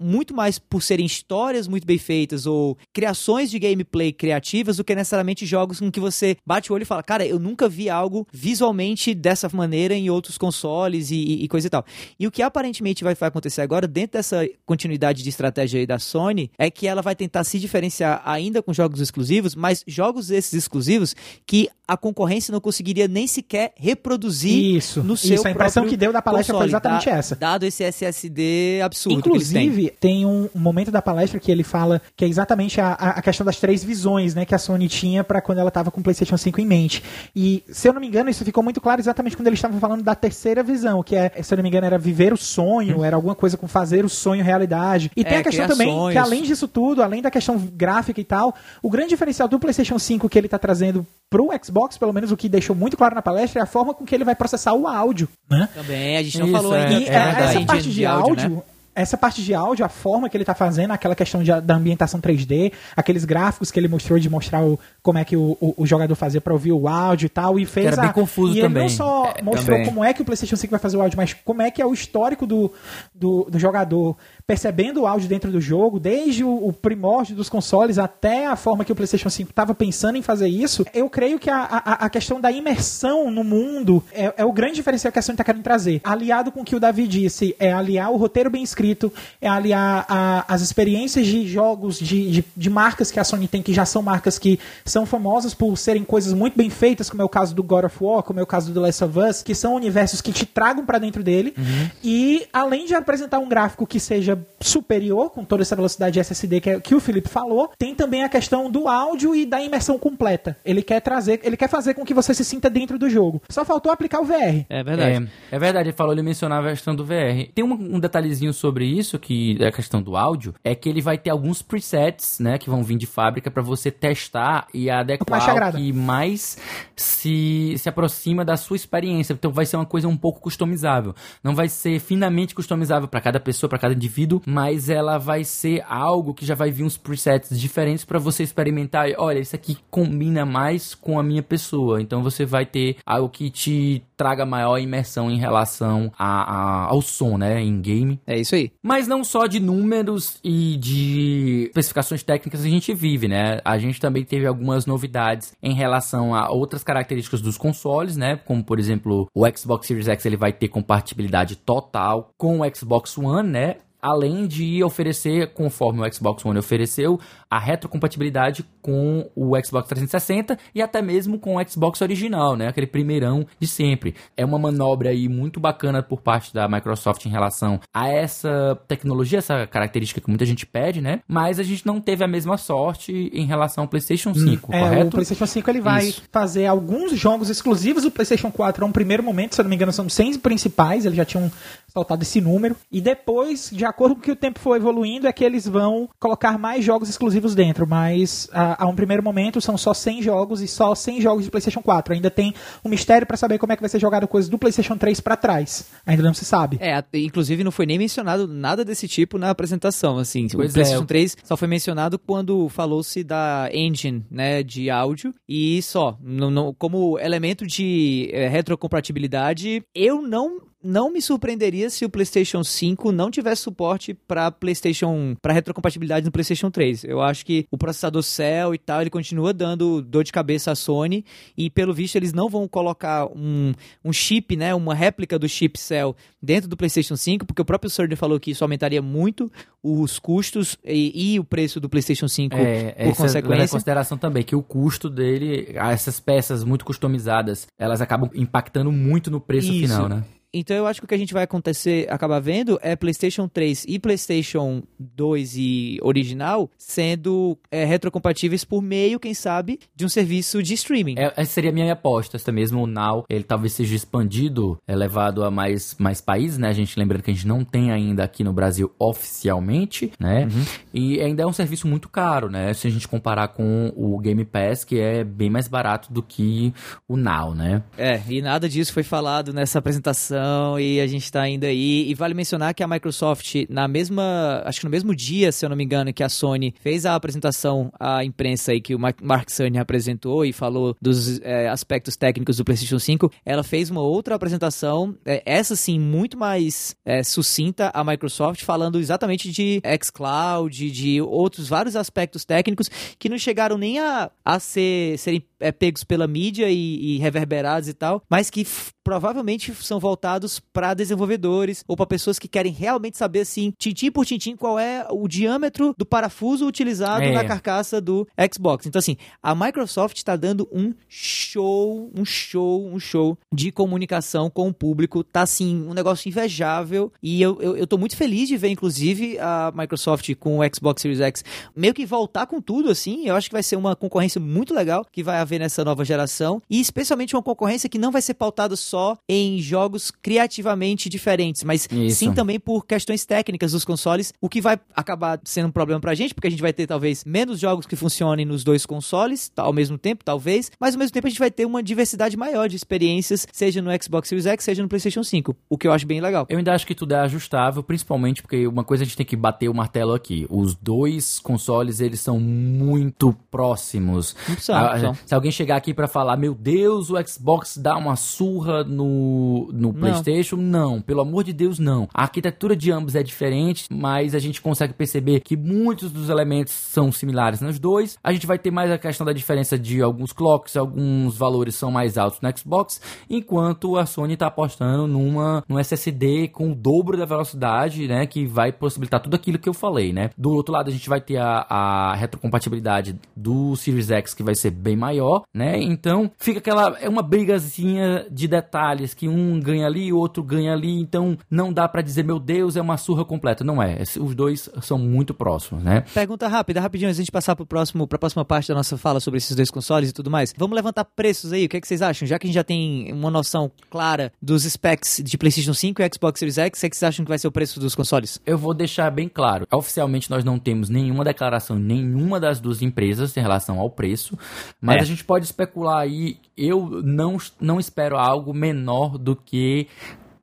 muito mais por serem histórias muito bem feitas ou criações de gameplay criativas do que necessariamente jogos em que você bate o olho e fala, cara, eu nunca vi algo visualmente dessa maneira em outros consoles e, e- e coisa e tal. E o que aparentemente vai, vai acontecer agora, dentro dessa continuidade de estratégia aí da Sony, é que ela vai tentar se diferenciar ainda com jogos exclusivos, mas jogos esses exclusivos que a concorrência não conseguiria nem sequer reproduzir Isso, no seu isso, a impressão que deu da palestra foi console, exatamente da- essa. Dado esse SSD absurdo. Inclusive, tem um, um momento da palestra que ele fala que é exatamente a, a- questão das três visões, né, que a Sony tinha pra quando ela tava com o PlayStation 5 em mente. E, se eu não me engano, isso ficou muito claro exatamente quando eles estavam falando da terceira visão, que é, se eu não me engano, era viver o sonho, era alguma coisa com fazer o sonho realidade. E É, tem a questão também sonhos. que além disso tudo, além da questão gráfica e tal, o grande diferencial do PlayStation 5 que ele tá trazendo pro Xbox, pelo menos o que deixou muito claro na palestra, é a forma com que ele vai processar o áudio, né? Também, a gente não Isso, falou é- ainda. E é essa parte de, áudio, né? Essa parte de áudio, a forma que ele tá fazendo, aquela questão de- da ambientação 3D, aqueles gráficos que ele mostrou de mostrar o, como é que o, o- o jogador fazia pra ouvir o áudio e tal, e fez era a, bem confuso e ele também. não só É, mostrou também. como é que o PlayStation 5 vai fazer o áudio, mas como é que é o histórico do, do, do jogador percebendo o áudio dentro do jogo, desde o, o primórdio dos consoles até a forma que o PlayStation 5 estava pensando em fazer isso. Eu creio que a, a, a questão da imersão no mundo é, é o grande diferencial que a Sony está querendo trazer. Aliado com o que o Davi disse, é aliar o roteiro bem escrito, é aliar a- as experiências de jogos, de, de, de marcas que a Sony tem, que já são marcas que são famosas por serem coisas muito bem feitas, como é o caso do God of War, como é o caso do Last of Us, que são universos que te tragam para dentro dele. E além de apresentar um gráfico que seja superior, com toda essa velocidade SSD que, é- que o Felipe falou, tem também a questão do áudio e da imersão completa. Ele quer trazer, ele quer fazer com que você se sinta dentro do jogo. Só faltou aplicar o VR. É verdade. É, é verdade, ele falou, ele mencionava a questão do VR. Tem um, um detalhezinho sobre isso, que é a questão do áudio, é que ele vai ter alguns presets, né, que vão vir de fábrica pra você testar e adequar o que mais se, se aproxima da sua experiência. Então vai ser uma coisa um pouco customizável. Não vai ser finamente customizável pra cada pessoa, pra cada indivíduo, mas ela vai ser algo que já vai vir uns presets diferentes pra você experimentar. E, Olha, isso aqui combina mais com a minha pessoa. Então você vai ter algo que te traga maior imersão em relação a, a- ao som, né, em game. É isso aí. Mas não só de números e de especificações técnicas a gente vive, né? A gente também teve algumas novidades em relação a outras características dos consoles, né? Como, por exemplo, o Xbox Series X ele vai ter compatibilidade total com o Xbox One, né? Além de oferecer, conforme o Xbox One ofereceu, a retrocompatibilidade com o Xbox 360 e até mesmo com o Xbox original, né? Aquele primeirão de sempre. É uma manobra aí muito bacana por parte da Microsoft em relação a essa tecnologia, essa característica que muita gente pede, né? Mas a gente não teve a mesma sorte em relação ao PlayStation 5, É, correto? o PlayStation 5 ele vai Isso. fazer alguns jogos exclusivos do PlayStation 4 a um primeiro momento, se eu não me engano, são 100 principais, eles já tinham soltado esse número. E depois, de acordo com que o tempo for evoluindo, é que eles vão colocar mais jogos exclusivos dentro. Mas a, a um primeiro momento são só 100 jogos e só 100 jogos de PlayStation 4. Ainda tem um mistério pra saber como é que vai ser jogado coisas do PlayStation 3 pra trás. Ainda não se sabe. É, inclusive não foi nem mencionado nada desse tipo na apresentação, assim. Pois o PlayStation é. 3 só foi mencionado quando falou-se da engine, né, de áudio e só. Não- não- como elemento de eh, retrocompatibilidade, eu não não me surpreenderia se o PlayStation 5 não tivesse suporte para PlayStation, para retrocompatibilidade no PlayStation 3. Eu acho que o processador Cell e tal, ele continua dando dor de cabeça à Sony e pelo visto eles não vão colocar um, um chip, né, uma réplica do chip Cell dentro do PlayStation 5, porque o próprio Cerny falou que isso aumentaria muito os custos e, e o preço do PlayStation 5 É, por essa em consequência. consideração também que o custo dele, essas peças muito customizadas, elas acabam impactando muito no preço Isso. final, né? Então eu acho que o que a gente vai acontecer, acabar vendo, é PlayStation 3 e PlayStation 2 e original sendo é, retrocompatíveis por meio, quem sabe, de um serviço de streaming. É, essa seria a minha aposta, até mesmo o Now, ele talvez seja expandido, é levado a mais, mais países, né? A gente lembrando que a gente não tem ainda aqui no Brasil oficialmente, né? Uhum. E ainda é um serviço muito caro, né? Se a gente comparar com o Game Pass, que é bem mais barato do que o Now, né? É, e nada disso foi falado nessa apresentação e a gente tá ainda aí. E vale mencionar que a Microsoft, na mesma. Acho que no mesmo dia, se eu não me engano, que a Sony fez a apresentação à imprensa aí que o Ma- Mark Cerny apresentou e falou dos é, aspectos técnicos do PlayStation 5, ela fez uma outra apresentação, é, essa sim, muito mais é, sucinta a Microsoft, falando exatamente de xCloud, de outros vários aspectos técnicos que não chegaram nem a, a ser, serem é, pegos pela mídia e, e reverberados e tal, mas que provavelmente são voltados para desenvolvedores ou para pessoas que querem realmente saber assim, tintim por tintim, qual é o diâmetro do parafuso utilizado É. na carcaça do Xbox. Então assim, a Microsoft está dando um show, um show, um show de comunicação com o público, tá assim, um negócio invejável e eu, eu, eu tô muito feliz de ver inclusive a Microsoft com o Xbox Series X meio que voltar com tudo assim, eu acho que vai ser uma concorrência muito legal que vai haver nessa nova geração e especialmente uma concorrência que não vai ser pautada só em jogos criativamente diferentes, mas Isso. sim também por questões técnicas dos consoles, o que vai acabar sendo um problema pra gente, porque a gente vai ter talvez menos jogos que funcionem nos dois consoles tá, ao mesmo tempo, talvez, mas ao mesmo tempo a gente vai ter uma diversidade maior de experiências, seja no Xbox Series X, seja no PlayStation 5, o que eu acho bem legal. Eu ainda acho que tudo é ajustável, principalmente porque uma coisa a gente tem que bater o martelo aqui. Os dois consoles, eles são muito próximos. Não são, Ah, são. Alguém chegar aqui pra falar, meu Deus, o Xbox dá uma surra no, no PlayStation, não. Pelo amor de Deus, não. A arquitetura de ambos é diferente, mas a gente consegue perceber que muitos dos elementos são similares nos dois. A gente vai ter mais a questão da diferença de alguns clocks, alguns valores são mais altos no Xbox, enquanto a Sony tá apostando numa num SSD com o dobro da velocidade, né, que vai possibilitar tudo aquilo que eu falei, né. Do outro lado a gente vai ter a, a retrocompatibilidade do Series X que vai ser bem maior, né? Então fica aquela é uma brigazinha de detalhes que um ganha ali, o outro ganha ali, então não dá pra dizer meu Deus, é uma surra completa, não é. Os dois são muito próximos, né? Pergunta rápida, rapidinho, antes de a gente passar pro próximo, pra próxima parte da nossa fala sobre esses dois consoles e tudo mais. Vamos levantar preços aí, o que, é que vocês acham? Já que a gente já tem uma noção clara dos specs de PlayStation 5 e Xbox Series X, o que, é que vocês acham que vai ser o preço dos consoles? Eu vou deixar bem claro. Oficialmente nós não temos nenhuma declaração, nenhuma das duas empresas em relação ao preço, mas É. a gente pode especular aí. Eu não, não espero algo menor do que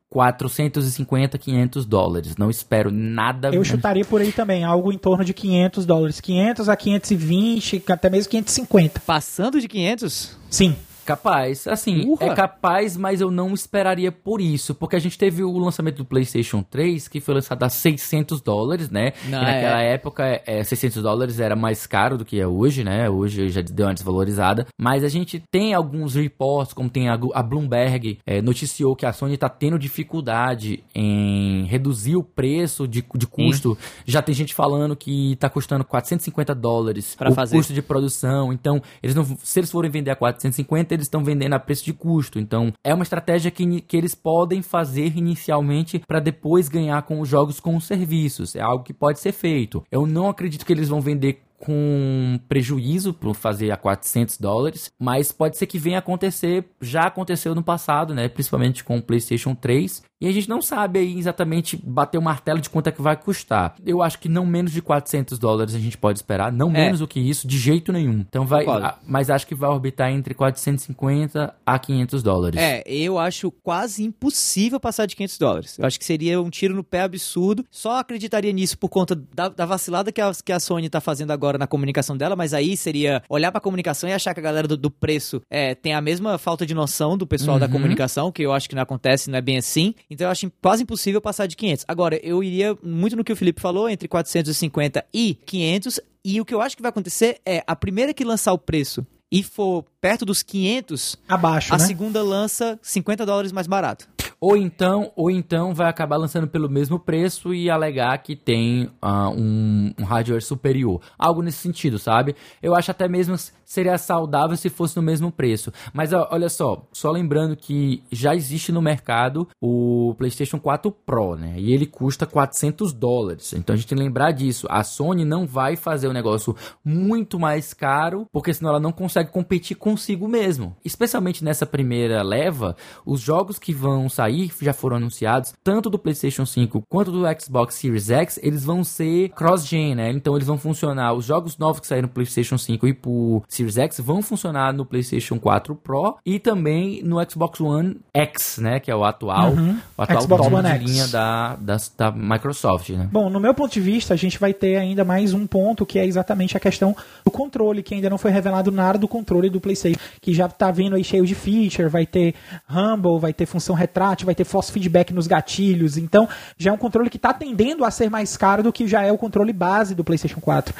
450, 500 dólares. Não espero nada. Eu chutaria por aí também, algo em torno de 500 dólares. 500 a 520, até mesmo 550. Passando de 500? Sim. Capaz, assim, Urra. é capaz, mas eu não esperaria por isso, porque a gente teve o lançamento do PlayStation 3, que foi lançado a 600 dólares, né? Não, e naquela é. época, é, 600 dólares era mais caro do que é hoje, né? Hoje já deu uma desvalorizada, mas a gente tem alguns reports, como tem a, a Bloomberg, é, noticiou que a Sony tá tendo dificuldade em reduzir o preço de, de custo. Já tem gente falando que tá custando 450 dólares Pra o fazer. custo de produção. Então, eles não, se eles forem vender a 450, eles estão vendendo a preço de custo. Então, é uma estratégia que, que eles podem fazer inicialmente para depois ganhar com os jogos com os serviços. É algo que pode ser feito. Eu não acredito que eles vão vender com prejuízo por fazer a 400 dólares, mas pode ser que venha acontecer, já aconteceu no passado, né, principalmente com o PlayStation 3, e a gente não sabe aí exatamente bater o martelo de quanto é que vai custar. Eu acho que não menos de 400 dólares a gente pode esperar, não menos do que isso, de jeito nenhum. Então vai, a- mas acho que vai orbitar entre 450 a 500 dólares. É, eu acho quase impossível passar de 500 dólares. Eu acho que seria um tiro no pé absurdo. Só acreditaria nisso por conta da, da vacilada que a, que a Sony tá fazendo agora na comunicação dela, mas aí seria olhar pra comunicação e achar que a galera do, do preço é, tem a mesma falta de noção do pessoal da Uhum. comunicação, que eu acho que não acontece, não é bem assim. Então eu acho quase impossível passar de 500. Agora, eu iria muito no que o Felipe falou, entre 450 e 500. E o que eu acho que vai acontecer é a primeira que lançar o preço e for perto dos 500, Abaixo, a né? segunda lança 50 dólares mais barato. Ou então, ou então vai acabar lançando pelo mesmo preço e alegar que tem ah, um, um hardware superior. Algo nesse sentido, sabe? Eu acho até mesmo seria saudável se fosse no mesmo preço. Mas ó, olha só, só lembrando que já existe no mercado o PlayStation 4 Pro, né? E ele custa 400 dólares. Então a gente tem que lembrar disso. A Sony não vai fazer o negócio muito mais caro, porque senão ela não consegue competir consigo mesmo. Especialmente nessa primeira leva, os jogos que vão sair já foram anunciados, tanto do PlayStation 5 quanto do Xbox Series X, eles vão ser cross-gen, né? Então eles vão funcionar, os jogos novos que saíram no PlayStation 5 e pro Series X vão funcionar no PlayStation 4 Pro e também no Xbox One X, né? Que é o atual, Uhum. o atual Xbox One de X. linha da, da, da Microsoft, né? Bom, no meu ponto de vista, a gente vai ter ainda mais um ponto que é exatamente a questão do controle, que ainda não foi revelado nada do controle do PlayStation, que já tá vindo aí cheio de feature, vai ter Rumble, vai ter função retrátil, vai ter force feedback nos gatilhos. Então, já é um controle que tá tendendo a ser mais caro do que já é o controle base do PlayStation 4.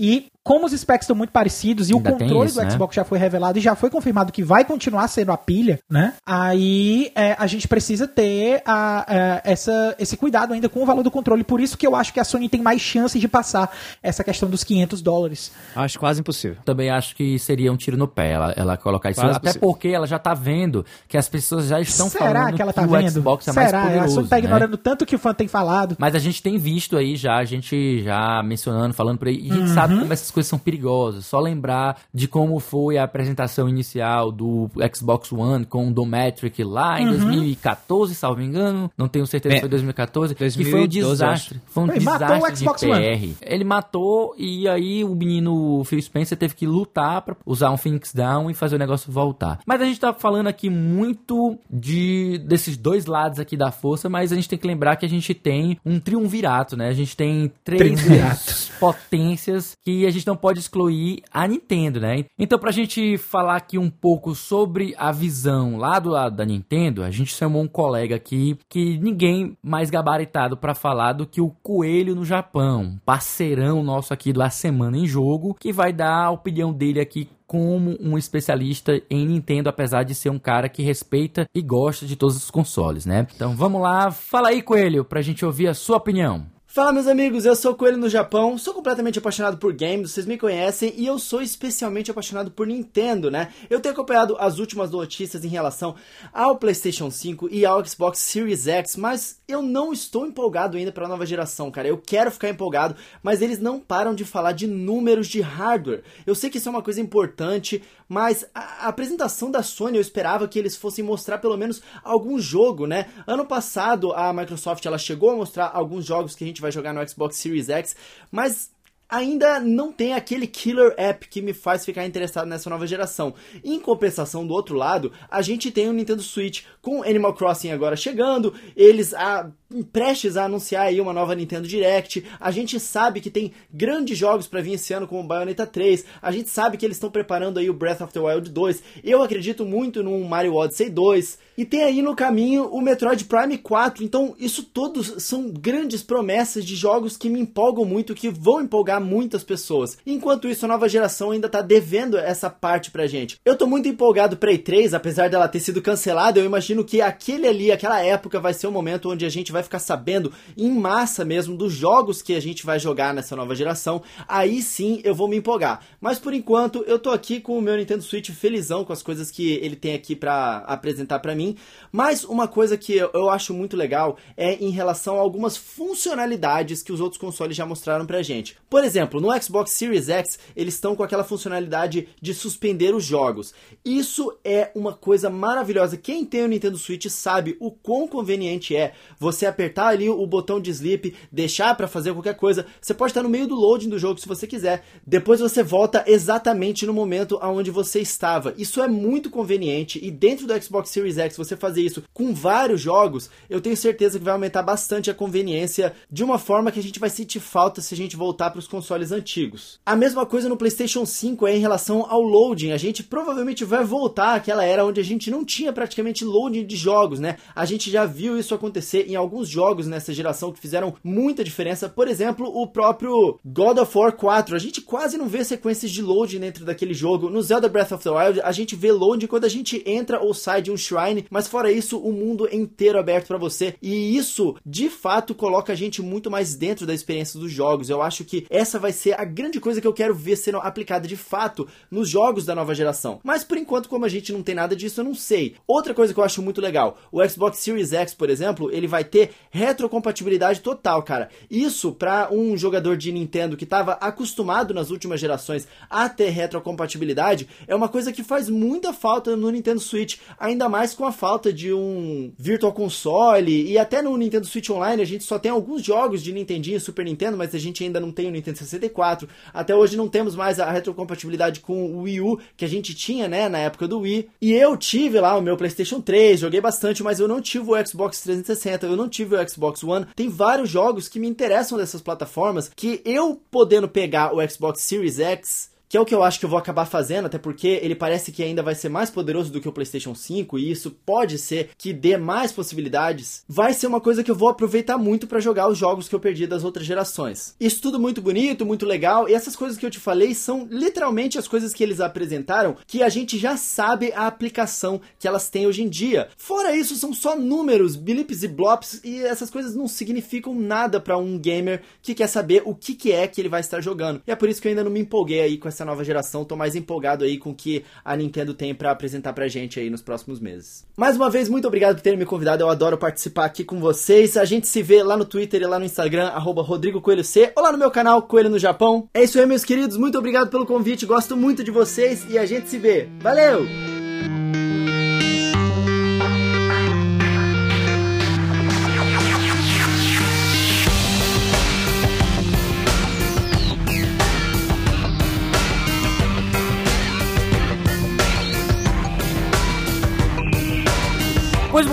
E como os specs estão muito parecidos e Ainda o controle isso, do né? Xbox já foi revelado e já foi confirmado que vai continuar sendo a pilha, né? Aí é, a gente precisa ter a, é, essa, esse cuidado ainda com o valor do controle. Por isso que eu acho que a Sony tem mais chance de passar essa questão dos 500 dólares. Acho quase impossível. Também acho que seria um tiro no pé ela, ela colocar isso. Quase Até possível. porque ela já tá vendo que as pessoas já estão Será falando que ela tá o vendo? Xbox é Será? mais poderoso. a Sony tá né? ignorando tanto que o fã tem falado. Mas a gente tem visto aí já, a gente já mencionando, falando por aí, e a gente Uhum. sabe como essas coisas são perigosas. Só lembrar de como foi a apresentação inicial do Xbox One com o Dometric lá em Uhum. 2014, salvo engano. Não tenho certeza se foi 2014. que foi um 2012, eu desastre. Foi um Ele matou o desastre de Xbox One. PR. Ele matou e aí o menino Phil Spencer teve que lutar pra usar um Phoenix Down e fazer o negócio voltar. Mas a gente tá falando aqui muito de desses dois lados aqui da força, mas a gente tem que lembrar que a gente tem um triunvirato, né? A gente tem três potências que a gente não pode excluir a Nintendo, né? Então, pra gente falar aqui um pouco sobre a visão lá do lado da Nintendo, a gente chamou um colega aqui que ninguém mais gabaritado pra falar do que o Coelho no Japão, parceirão nosso aqui do A Semana em Jogo, que vai dar a opinião dele aqui como um especialista em Nintendo, apesar de ser um cara que respeita e gosta de todos os consoles, né? Então vamos lá, fala aí, Coelho, pra gente ouvir a sua opinião. Fala meus amigos, eu sou o Coelho no Japão, sou completamente apaixonado por games, vocês me conhecem e eu sou especialmente apaixonado por Nintendo, né? Eu tenho acompanhado as últimas notícias em relação ao PlayStation 5 e ao Xbox Series X, mas eu não estou empolgado ainda para a nova geração, cara. Eu quero ficar empolgado, mas eles não param de falar de números de hardware. Eu sei que isso é uma coisa importante, mas a apresentação da Sony eu esperava que eles fossem mostrar pelo menos algum jogo, né? Ano passado a Microsoft ela chegou a mostrar alguns jogos que a gente vai jogar no Xbox Series X, mas ainda não tem aquele killer app que me faz ficar interessado nessa nova geração. Em compensação, do outro lado, a gente tem o Nintendo Switch com Animal Crossing agora chegando, eles a, prestes a anunciar aí uma nova Nintendo Direct. A gente sabe que tem grandes jogos para vir esse ano como Bayonetta 3. A gente sabe que eles estão preparando aí o Breath of the Wild 2. Eu acredito muito no Mario Odyssey 2. E tem aí no caminho o Metroid Prime 4. Então, isso todos são grandes promessas de jogos que me empolgam muito, que vão empolgar muitas pessoas. Enquanto isso, a nova geração ainda tá devendo essa parte pra gente. Eu tô muito empolgado pra E3, apesar dela ter sido cancelada. Eu imagino que aquele ali, aquela época, vai ser o momento onde a gente vai ficar sabendo em massa mesmo dos jogos que a gente vai jogar nessa nova geração. Aí sim eu vou me empolgar. Mas por enquanto, eu tô aqui com o meu Nintendo Switch felizão com as coisas que ele tem aqui para apresentar para mim. Mas uma coisa que eu acho muito legal é em relação a algumas funcionalidades que os outros consoles já mostraram pra gente. Por exemplo, no Xbox Series X, eles estão com aquela funcionalidade de suspender os jogos. Isso é uma coisa maravilhosa. Quem tem o Nintendo Switch sabe o quão conveniente é você apertar ali o botão de sleep, deixar para fazer qualquer coisa. Você pode estar no meio do loading do jogo se você quiser. Depois você volta exatamente no momento aonde você estava. Isso é muito conveniente e dentro do Xbox Series X você fazer isso com vários jogos, eu tenho certeza que vai aumentar bastante a conveniência de uma forma que a gente vai sentir falta se a gente voltar para os consoles antigos. A mesma coisa no PlayStation 5 é em relação ao loading. A gente provavelmente vai voltar àquela era onde a gente não tinha praticamente loading de jogos, né? A gente já viu isso acontecer em alguns jogos nessa geração que fizeram muita diferença. Por exemplo, o próprio God of War 4. A gente quase não vê sequências de loading dentro daquele jogo. No Zelda Breath of the Wild, a gente vê loading quando a gente entra ou sai de um shrine mas fora isso, o mundo inteiro aberto para você. E isso, de fato, coloca a gente muito mais dentro da experiência dos jogos. Eu acho que essa vai ser a grande coisa que eu quero ver sendo aplicada de fato nos jogos da nova geração. Mas por enquanto, como a gente não tem nada disso, eu não sei. Outra coisa que eu acho muito legal, o Xbox Series X, por exemplo, ele vai ter retrocompatibilidade total, cara. Isso para um jogador de Nintendo que estava acostumado nas últimas gerações a ter retrocompatibilidade, é uma coisa que faz muita falta no Nintendo Switch, ainda mais com a falta de um Virtual Console e até no Nintendo Switch Online a gente só tem alguns jogos de Nintendinho e Super Nintendo, mas a gente ainda não tem o Nintendo 64. Até hoje não temos mais a retrocompatibilidade com o Wii U que a gente tinha, né, na época do Wii. E eu tive lá o meu PlayStation 3, joguei bastante, mas eu não tive o Xbox 360, eu não tive o Xbox One. Tem vários jogos que me interessam dessas plataformas que eu podendo pegar o Xbox Series X que é o que eu acho que eu vou acabar fazendo, até porque ele parece que ainda vai ser mais poderoso do que o PlayStation 5 e isso pode ser que dê mais possibilidades. Vai ser uma coisa que eu vou aproveitar muito para jogar os jogos que eu perdi das outras gerações. Isso tudo muito bonito, muito legal, e essas coisas que eu te falei são literalmente as coisas que eles apresentaram que a gente já sabe a aplicação que elas têm hoje em dia. Fora isso, são só números, blips e blops e essas coisas não significam nada para um gamer que quer saber o que, que é que ele vai estar jogando. E é por isso que eu ainda não me empolguei aí com essa essa nova geração. Tô mais empolgado aí com o que a Nintendo tem para apresentar pra gente aí nos próximos meses. Mais uma vez, muito obrigado por terem me convidado. Eu adoro participar aqui com vocês. A gente se vê lá no Twitter e lá no Instagram, arroba Rodrigo Coelho C, ou lá no meu canal, Coelho no Japão. É isso aí, meus queridos. Muito obrigado pelo convite. Gosto muito de vocês e a gente se vê. Valeu!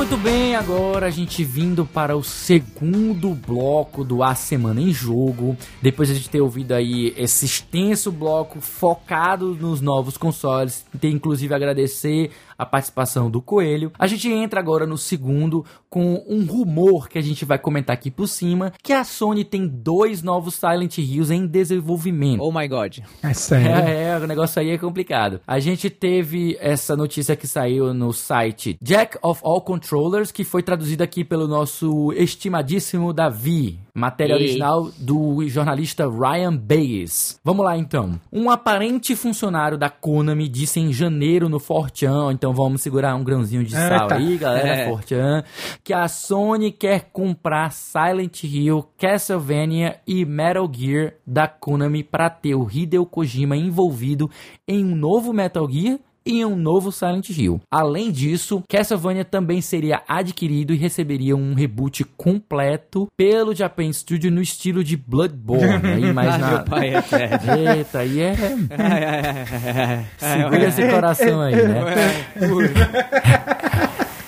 Muito bem, agora a gente vindo para o segundo bloco do A Semana em Jogo. Depois de a gente ter ouvido aí esse extenso bloco focado nos novos consoles, tem inclusive agradecer a participação do Coelho. A gente entra agora no segundo com um rumor que a gente vai comentar aqui por cima, que a Sony tem dois novos Silent Hills em desenvolvimento. Oh my god. É sério? É, *laughs* é, o negócio aí é complicado. A gente teve essa notícia que saiu no site Jack of All Controllers, que foi traduzida aqui pelo nosso estimadíssimo Davi. Matéria original do jornalista Ryan Baez. Vamos lá então. Um aparente funcionário da Konami disse em janeiro no Fortean, então vamos segurar um grãozinho de sal Eita. aí, galera, É. Fortean, que a Sony quer comprar Silent Hill, Castlevania e Metal Gear da Konami para ter o Hideo Kojima envolvido em um novo Metal Gear e um novo Silent Hill. Além disso, Castlevania também seria adquirido e receberia um reboot completo pelo Japan Studio no estilo de Bloodborne. Aí mais Ai, na... meu pai é eterno. Eita, aí é... Segura esse coração aí, né?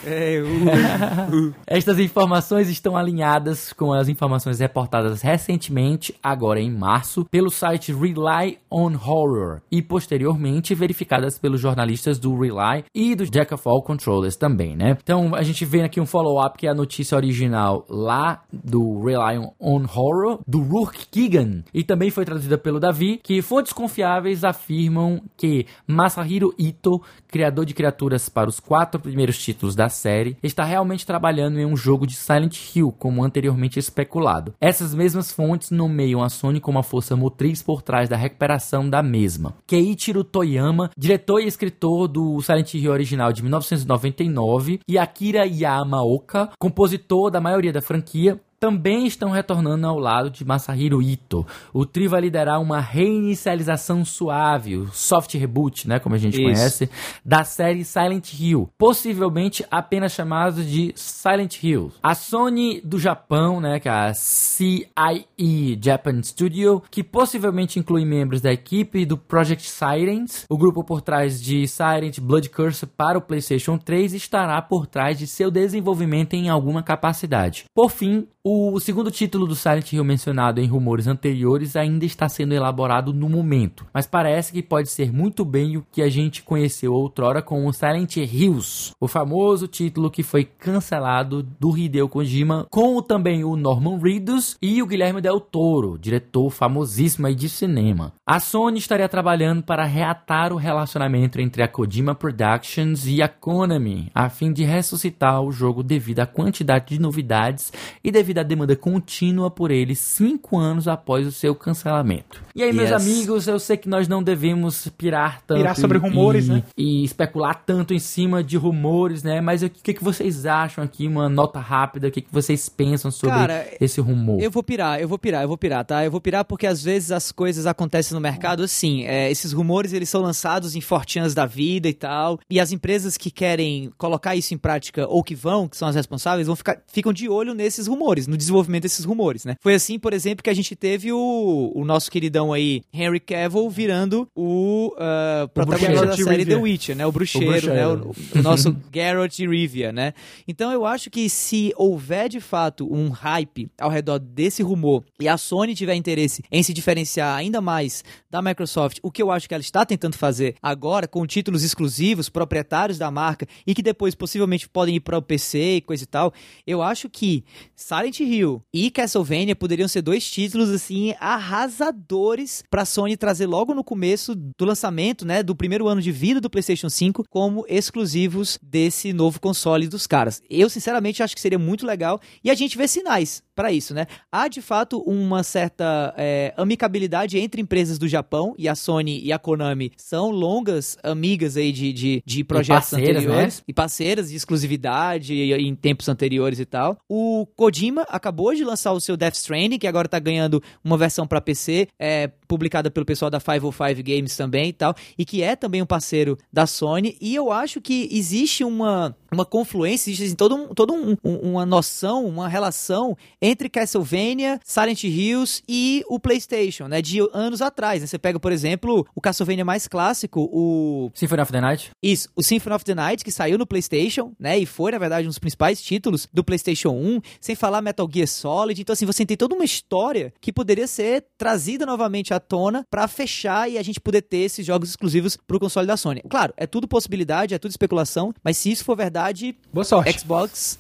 É, ui. *laughs* Estas informações estão alinhadas com as informações reportadas recentemente, agora em março, pelo site Rely on Horror e posteriormente verificadas pelos jornalistas do Rely e do Jack of All Controllers também, né? Então a gente vê aqui um follow-up que é a notícia original lá do Rely on Horror, do Rourke Keegan, e também foi traduzida pelo Davi, que fontes confiáveis afirmam que Masahiro Ito, criador de criaturas para os quatro primeiros títulos da série, está realmente trabalhando em um jogo de Silent Hill, como anteriormente especulado. Essas mesmas fontes nomeiam a Sony como a força motriz por trás da recuperação da mesma. Keiichiro Toyama, diretor e escritor do Silent Hill original de 1999, e Akira Yamaoka, compositor da maioria da franquia, também estão retornando ao lado de Masahiro Ito. O trio vai liderar uma reinicialização suave, o soft reboot, né, como a gente Isso. conhece, da série Silent Hill, possivelmente apenas chamado de Silent Hill. A Sony do Japão, né, que é a CIE Japan Studio, que possivelmente inclui membros da equipe do Project Sirens, o grupo por trás de Silent Blood Curse para o PlayStation 3, estará por trás de seu desenvolvimento em alguma capacidade. Por fim, o segundo título do Silent Hill mencionado em rumores anteriores ainda está sendo elaborado no momento, mas parece que pode ser muito bem o que a gente conheceu outrora como Silent Hills, o famoso título que foi cancelado do Hideo Kojima, com também o Norman Reedus e o Guilherme Del Toro, diretor famosíssimo aí de cinema. A Sony estaria trabalhando para reatar o relacionamento entre a Kojima Productions e a Konami, a fim de ressuscitar o jogo devido à quantidade de novidades e devido à demanda contínua por ele cinco anos após o seu cancelamento. E aí, meus Yes. amigos, eu sei que nós não devemos pirar tanto Pirar sobre e- rumores, e, né? e especular tanto em cima de rumores, né? Mas o que, que vocês acham aqui? Uma nota rápida, o que, que vocês pensam sobre Cara, esse rumor? Eu vou pirar, eu vou pirar, eu vou pirar, tá? Eu vou pirar porque às vezes as coisas acontecem no mercado assim. é, esses rumores eles são lançados em fortinhas da vida e tal. E as empresas que querem colocar isso em prática ou que vão, que são as responsáveis, vão ficar, ficam de olho nesses rumores, no desenvolvimento desses rumores, né? Foi assim, por exemplo, que a gente teve o, o nosso queridão aí, Henry Cavill, virando o ah, protagonista da bruxeiro. série Rivia. The Witcher, né? O bruxeiro, bruxeiro. né? O, o nosso *laughs* Geralt de Rivia, né? Então eu acho que se houver de fato um hype ao redor desse rumor e a Sony tiver interesse em se diferenciar ainda mais da Microsoft, o que eu acho que ela está tentando fazer agora com títulos exclusivos, proprietários da marca e que depois possivelmente podem ir para o PC e coisa e tal, eu acho que Silent Hill e Castlevania poderiam ser dois títulos assim arrasadores para Sony trazer logo no começo do lançamento, né, do primeiro ano de vida do PlayStation 5 como exclusivos desse novo console dos caras. Eu sinceramente acho que seria muito legal e a gente vê sinais para isso, né? Há de fato uma certa é, amicabilidade entre empresas do Japão e a Sony e a Konami são longas amigas aí de, de, de projetos parceiras, anteriores e parceiras de exclusividade em tempos anteriores e tal. O Kojima acabou de lançar o seu Death Stranding, que agora tá ganhando uma versão para PC, é, publicada pelo pessoal da 505 Games também e tal, e que é também um parceiro da Sony. E eu acho que existe uma, uma confluência, existe assim, todo um, todo um, um- uma noção, uma relação entre Castlevania, Silent Hills e o PlayStation, né? De anos atrás. né? Você pega, por exemplo, o Castlevania mais clássico, o Symphony of the Night? isso, o Symphony of the Night, que saiu no PlayStation, né? E foi, na verdade, um dos principais títulos do PlayStation 1, sem falar Metal Gear Solid. Então, assim, você tem toda uma história que poderia ser trazida novamente à tona pra fechar e a gente poder ter esses jogos exclusivos pro console da Sony. Claro, é tudo possibilidade, é tudo especulação, mas se isso for verdade, Boa sorte. Xbox.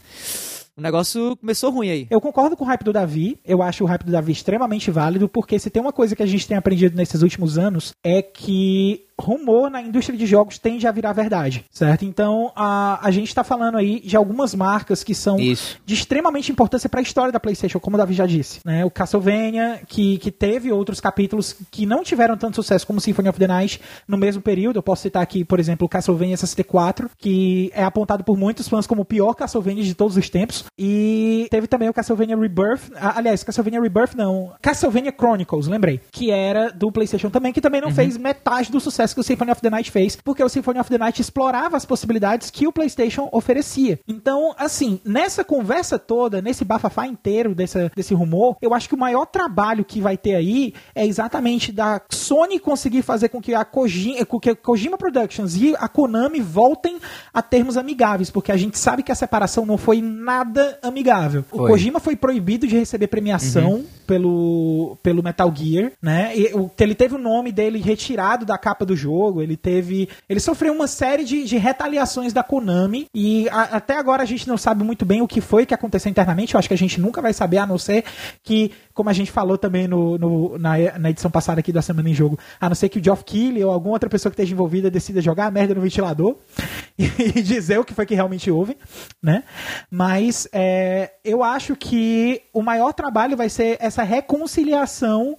O negócio começou ruim aí. Eu concordo com o hype do Davi. Eu acho o hype do Davi extremamente válido, porque se tem uma coisa que a gente tem aprendido nesses últimos anos é que rumor na indústria de jogos tende a virar verdade, certo? Então a, a gente tá falando aí de algumas marcas que são Isso. de extremamente importância para a história da PlayStation, como o Davi já disse. Né? O Castlevania, que, que teve outros capítulos que não tiveram tanto sucesso como Symphony of the Night no mesmo período. Eu posso citar aqui, por exemplo, o Castlevania 64, que é apontado por muitos fãs como o pior Castlevania de todos os tempos. E teve também o Castlevania Rebirth. Aliás, Castlevania Rebirth não. Castlevania Chronicles, lembrei. Que era do PlayStation também, que também não fez metade do sucesso sucesso que o Symphony of the Night fez, porque o Symphony of the Night explorava as possibilidades que o PlayStation oferecia. Então, assim, nessa conversa toda, nesse bafafá inteiro desse, desse rumor, eu acho que o maior trabalho que vai ter aí é exatamente da Sony conseguir fazer com que a Kojima, com que a Kojima Productions e a Konami voltem a termos amigáveis, porque a gente sabe que a separação não foi nada amigável. O Foi. Kojima foi proibido de receber premiação pelo, pelo Metal Gear, né? E, o, ele teve o nome dele retirado da capa do jogo, ele teve. Ele sofreu uma série de, de retaliações da Konami e a- até agora a gente não sabe muito bem o que foi que aconteceu internamente. Eu acho que a gente nunca vai saber, a não ser que, como a gente falou também no, no- na, na edição passada aqui da Semana em Jogo, a não ser que o Geoff Keighley ou alguma outra pessoa que esteja envolvida decida jogar a merda no ventilador *laughs* e dizer o que foi que realmente houve, né? Mas é, eu acho que o maior trabalho vai ser essa reconciliação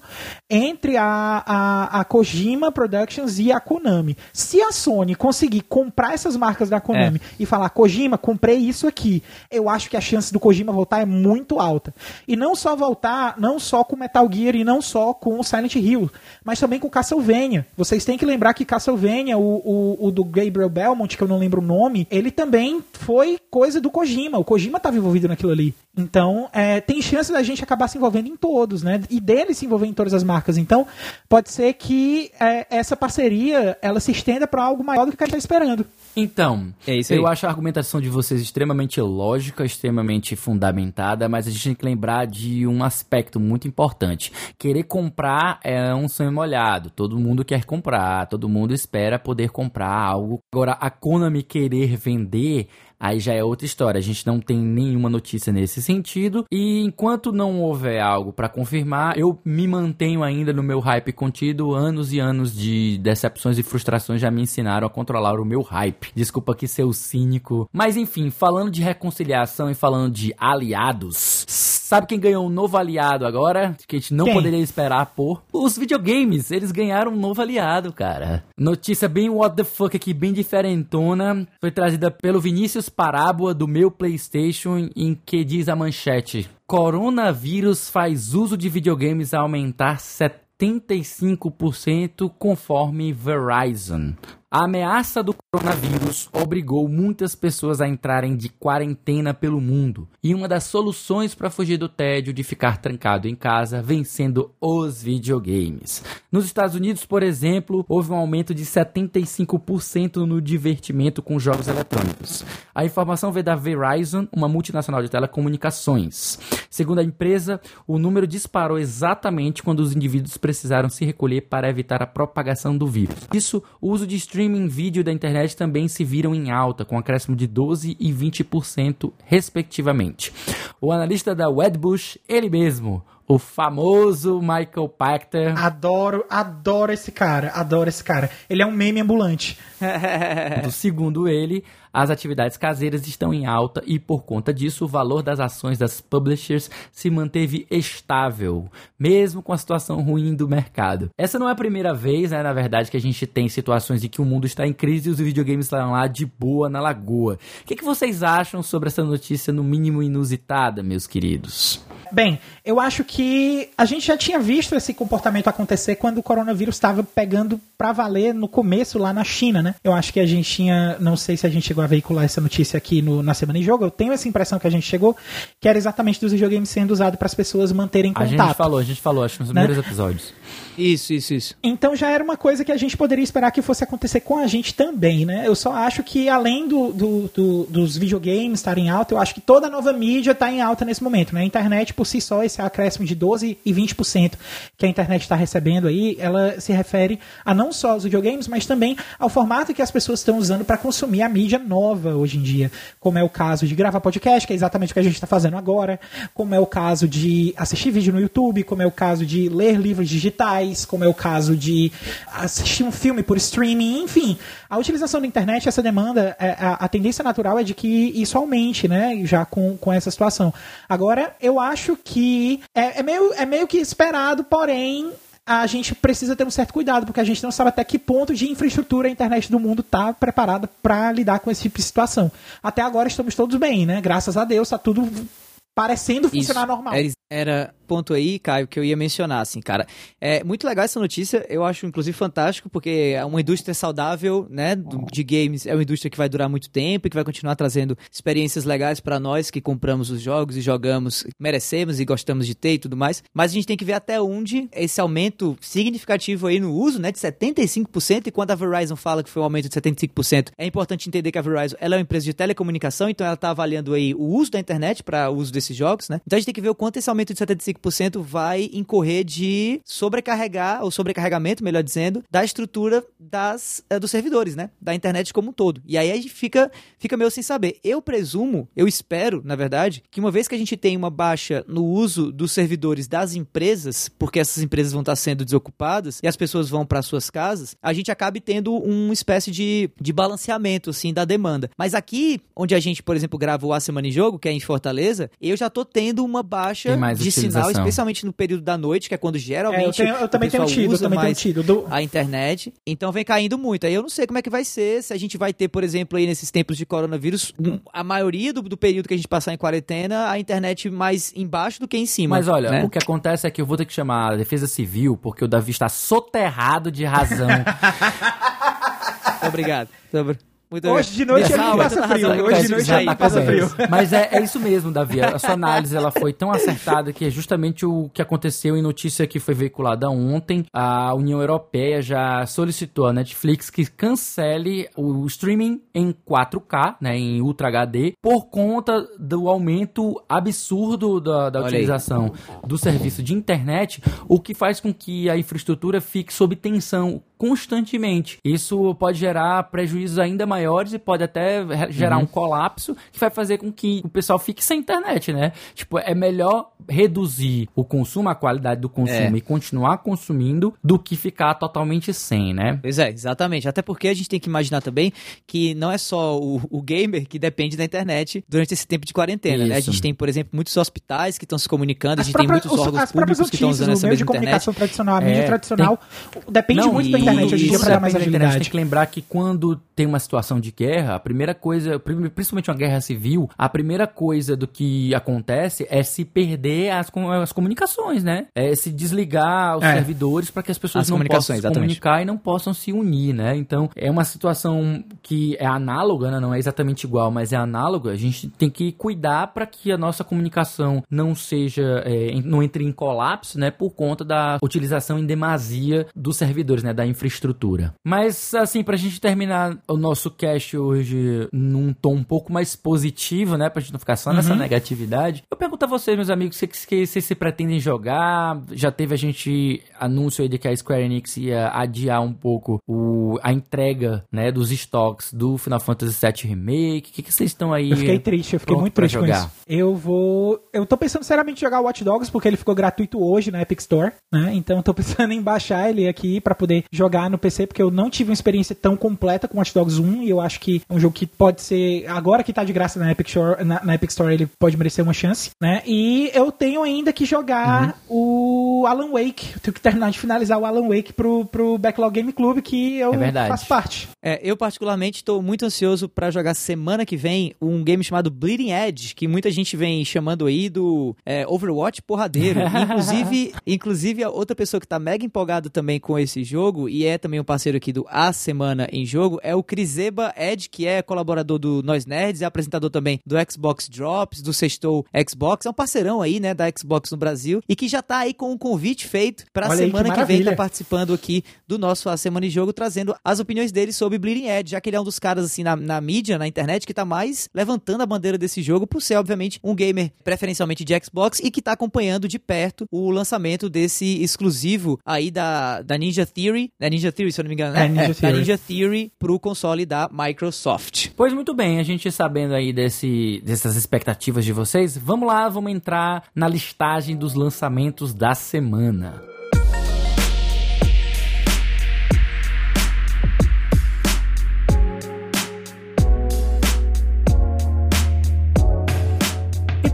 entre a, a, a Kojima Productions e a Konami. Se a Sony conseguir comprar essas marcas da Konami e falar, Kojima, comprei isso aqui, eu acho que a chance do Kojima voltar é muito alta. E não só voltar, não só com Metal Gear e não só com Silent Hill, mas também com Castlevania. Vocês têm que lembrar que Castlevania, o, o, o do Gabriel Belmont, que eu não lembro o nome, ele também foi coisa do Kojima. O Kojima estava envolvido naquilo ali. Então, é, tem chance da gente acabar se envolvendo em todos, né? E dele se envolver em todas as marcas. Então, pode ser que é, essa parceria ela se estenda para algo maior do que a gente está esperando. Então, É isso aí. eu acho a argumentação de vocês extremamente lógica, extremamente fundamentada, mas a gente tem que lembrar de um aspecto muito importante. Querer comprar é um sonho molhado. Todo mundo quer comprar, todo mundo espera poder comprar algo. Agora, a Konami querer vender Aí já é outra história. A gente não tem nenhuma notícia nesse sentido. E enquanto não houver algo pra confirmar, eu me mantenho ainda no meu hype contido. Anos e anos de decepções e frustrações já me ensinaram a controlar o meu hype. Desculpa aqui ser o cínico. Mas enfim, falando de reconciliação e falando de aliados. Sabe quem ganhou um novo aliado agora? Que a gente não Quem? poderia esperar por os videogames. Eles ganharam um novo aliado, cara. Notícia bem what the fuck aqui, bem diferentona. Foi trazida pelo Vinícius Parábola do meu PlayStation, em que diz a manchete: Coronavírus faz uso de videogames aumentar 75% conforme Verizon. A ameaça do coronavírus obrigou muitas pessoas a entrarem de quarentena pelo mundo, e uma das soluções para fugir do tédio de ficar trancado em casa vem sendo os videogames. Nos Estados Unidos, por exemplo, houve um aumento de 75% no divertimento com jogos eletrônicos. A informação veio da Verizon, uma multinacional de telecomunicações. Segundo a empresa, o número disparou exatamente quando os indivíduos precisaram se recolher para evitar a propagação do vírus. Isso, o uso de streaming vídeo da internet também se viram em alta, com acréscimo de 12% e 20%, respectivamente. O analista da Wedbush, ele mesmo, o famoso Michael Pachter, Adoro, adoro esse cara, adoro esse cara. Ele é um meme ambulante. *laughs* segundo ele, as atividades caseiras estão em alta e, por conta disso, o valor das ações das publishers se manteve estável, mesmo com a situação ruim do mercado. Essa não é a primeira vez, né, na verdade, que a gente tem situações em que o mundo está em crise e os videogames estão lá de boa na lagoa. O que, que vocês acham sobre essa notícia, no mínimo inusitada, meus queridos? Bem, eu acho que a gente já tinha visto esse comportamento acontecer quando o coronavírus estava pegando pra valer no começo lá na China, né? Eu acho que a gente tinha, não sei se a gente chegou a veicular essa notícia aqui no- na semana em jogo, eu tenho essa impressão que a gente chegou, que era exatamente dos videogames sendo usados para as pessoas manterem A contato. gente falou, a gente falou, acho que nos Né? primeiros episódios. Isso, isso, isso. Então já era uma coisa que a gente poderia esperar que fosse acontecer com a gente também, né? Eu só acho que além do, do- do- dos videogames estarem em alta, eu acho que toda nova mídia está em alta nesse momento, né? A internet por si só, esse acréscimo de 12 e 20% que a internet está recebendo aí, ela se refere a não só aos videogames, mas também ao formato que as pessoas estão usando para consumir a mídia nova hoje em dia, como é o caso de gravar podcast, que é exatamente o que a gente está fazendo agora, como é o caso de assistir vídeo no YouTube, como é o caso de ler livros digitais, como é o caso de assistir um filme por streaming, enfim. A utilização da internet, essa demanda, é, a, a tendência natural é de que isso aumente, né? Já com, com essa situação. Agora, eu acho que é, é meio, é meio que esperado, porém. A gente precisa ter um certo cuidado, porque a gente não sabe até que ponto de infraestrutura a internet do mundo está preparada para lidar com esse tipo de situação. Até agora estamos todos bem, né? Graças a Deus, está tudo parecendo funcionar Isso. normal. Era ponto aí, Caio, que eu ia mencionar, assim, cara. É muito legal essa notícia, eu acho inclusive fantástico, porque é uma indústria saudável, né, de games, é uma indústria que vai durar muito tempo e que vai continuar trazendo experiências legais para nós que compramos os jogos e jogamos, merecemos e gostamos de ter e tudo mais. Mas a gente tem que ver até onde esse aumento significativo aí no uso, né, de 75%, e quando a Verizon fala que foi um aumento de 75%, é importante entender que a Verizon ela é uma empresa de telecomunicação, então ela está avaliando aí o uso da internet para uso desses jogos, né? Então a gente tem que ver o quanto esse aumento de 75% vai incorrer de sobrecarregar, ou sobrecarregamento, melhor dizendo, da estrutura das, é, dos servidores, né? Da internet como um todo. E aí a gente fica, fica meio sem saber. Eu presumo, eu espero, na verdade, que uma vez que a gente tem uma baixa no uso dos servidores das empresas, porque essas empresas vão estar sendo desocupadas e as pessoas vão para suas casas, a gente acabe tendo uma espécie de, de balanceamento, assim, da demanda. Mas aqui, onde a gente, por exemplo, grava o A Semana em Jogo, que é em Fortaleza, eu já tô tendo uma baixa de sinal, especialmente no período da noite, que é quando geralmente é, eu, tenho, eu também tenho tido, eu também tenho tido. Do... a internet. Então vem caindo muito. Aí eu não sei como é que vai ser, se a gente vai ter, por exemplo, aí nesses tempos de coronavírus, a maioria do, do período que a gente passar em quarentena, a internet mais embaixo do que em cima. Mas olha, né? o que acontece é que eu vou ter que chamar a Defesa Civil, porque o Davi está soterrado de razão. *laughs* Obrigado. Muito Hoje de noite ele passa frio. Hoje de noite ele passa frio. *laughs* Mas é, é isso mesmo, Davi. A sua análise ela foi tão acertada que é justamente o que aconteceu em notícia que foi veiculada ontem. A União Europeia já solicitou à Netflix que cancele o streaming em 4K, né, em Ultra HD, por conta do aumento absurdo da, da utilização do serviço de internet, o que faz com que a infraestrutura fique sob tensão constantemente. Isso pode gerar prejuízos ainda maiores e pode até gerar uhum. um colapso que vai fazer com que o pessoal fique sem internet, né? Tipo, é melhor reduzir o consumo, a qualidade do consumo é. e continuar consumindo do que ficar totalmente sem, né? Pois é, exatamente. Até porque a gente tem que imaginar também que não é só o, o gamer que depende da internet durante esse tempo de quarentena, Isso. né? A gente tem, por exemplo, muitos hospitais que estão se comunicando, as a gente próprias, tem muitos órgãos públicos que estão usando essa mesma internet. comunicação tradicional, a mídia é, tradicional, tem... depende não, muito da internet hoje em dia para dar mais agilidade. Internet, tem que lembrar que quando tem uma situação de guerra, a primeira coisa, principalmente uma guerra civil, a primeira coisa do que acontece é se perder as, as comunicações, né? É se desligar os é. servidores para que as pessoas as não possam se comunicar e não possam se unir, né? Então, é uma situação que é análoga, né? não é exatamente igual, mas é análoga. A gente tem que cuidar para que a nossa comunicação não seja, é, não entre em colapso, né? Por conta da utilização em demasia dos servidores, né? Da infraestrutura. Mas, assim, pra gente terminar o nosso cast hoje num tom um pouco mais positivo, né? Pra gente não ficar só nessa uhum. negatividade. Eu pergunto a vocês, meus amigos, se vocês se pretendem jogar. Já teve a gente anúncio aí de que a Square Enix ia adiar um pouco o, a entrega, né, dos estoques do Final Fantasy VII Remake. O que, que vocês estão aí? Eu fiquei triste, eu fiquei muito triste jogar. com isso. Eu vou. Eu tô pensando seriamente em jogar Watch Dogs porque ele ficou gratuito hoje na Epic Store, né? Então eu tô *laughs* pensando em baixar ele aqui para poder jogar jogar no PC, porque eu não tive uma experiência tão completa com Watch Dogs 1, e eu acho que é um jogo que pode ser, agora que tá de graça na Epic Store, na, na Epic Store ele pode merecer uma chance, né? E eu tenho ainda que jogar uhum. o Alan Wake, eu tenho que terminar de finalizar o Alan Wake pro, pro Backlog Game Club, que eu é faço parte. É, eu particularmente estou muito ansioso para jogar semana que vem um game chamado Bleeding Edge, que muita gente vem chamando aí do é, Overwatch porradeiro. *laughs* inclusive, inclusive a outra pessoa que tá mega empolgado também com esse jogo e é também um parceiro aqui do A Semana em Jogo, é o Criseba Ed, que é colaborador do Nós Nerds, é apresentador também do Xbox Drops, do Sextou Xbox, é um parceirão aí, né, da Xbox no Brasil, e que já tá aí com um convite feito pra Olha semana aí, que, que, vem, tá participando aqui do nosso A Semana em Jogo, trazendo as opiniões dele sobre Bleeding Edge, já que ele é um dos caras, assim, na, na mídia, na internet, que tá mais levantando a bandeira desse jogo, por ser, obviamente, um gamer preferencialmente de Xbox e que tá acompanhando de perto o lançamento desse exclusivo aí da, da Ninja Theory, né, Ninja Theory, se eu não me engano, né? É, Ninja, é, Theory. Ninja Theory pro console da Microsoft. Pois muito bem, a gente sabendo aí desse, dessas expectativas de vocês, vamos lá, vamos entrar na listagem dos lançamentos da semana.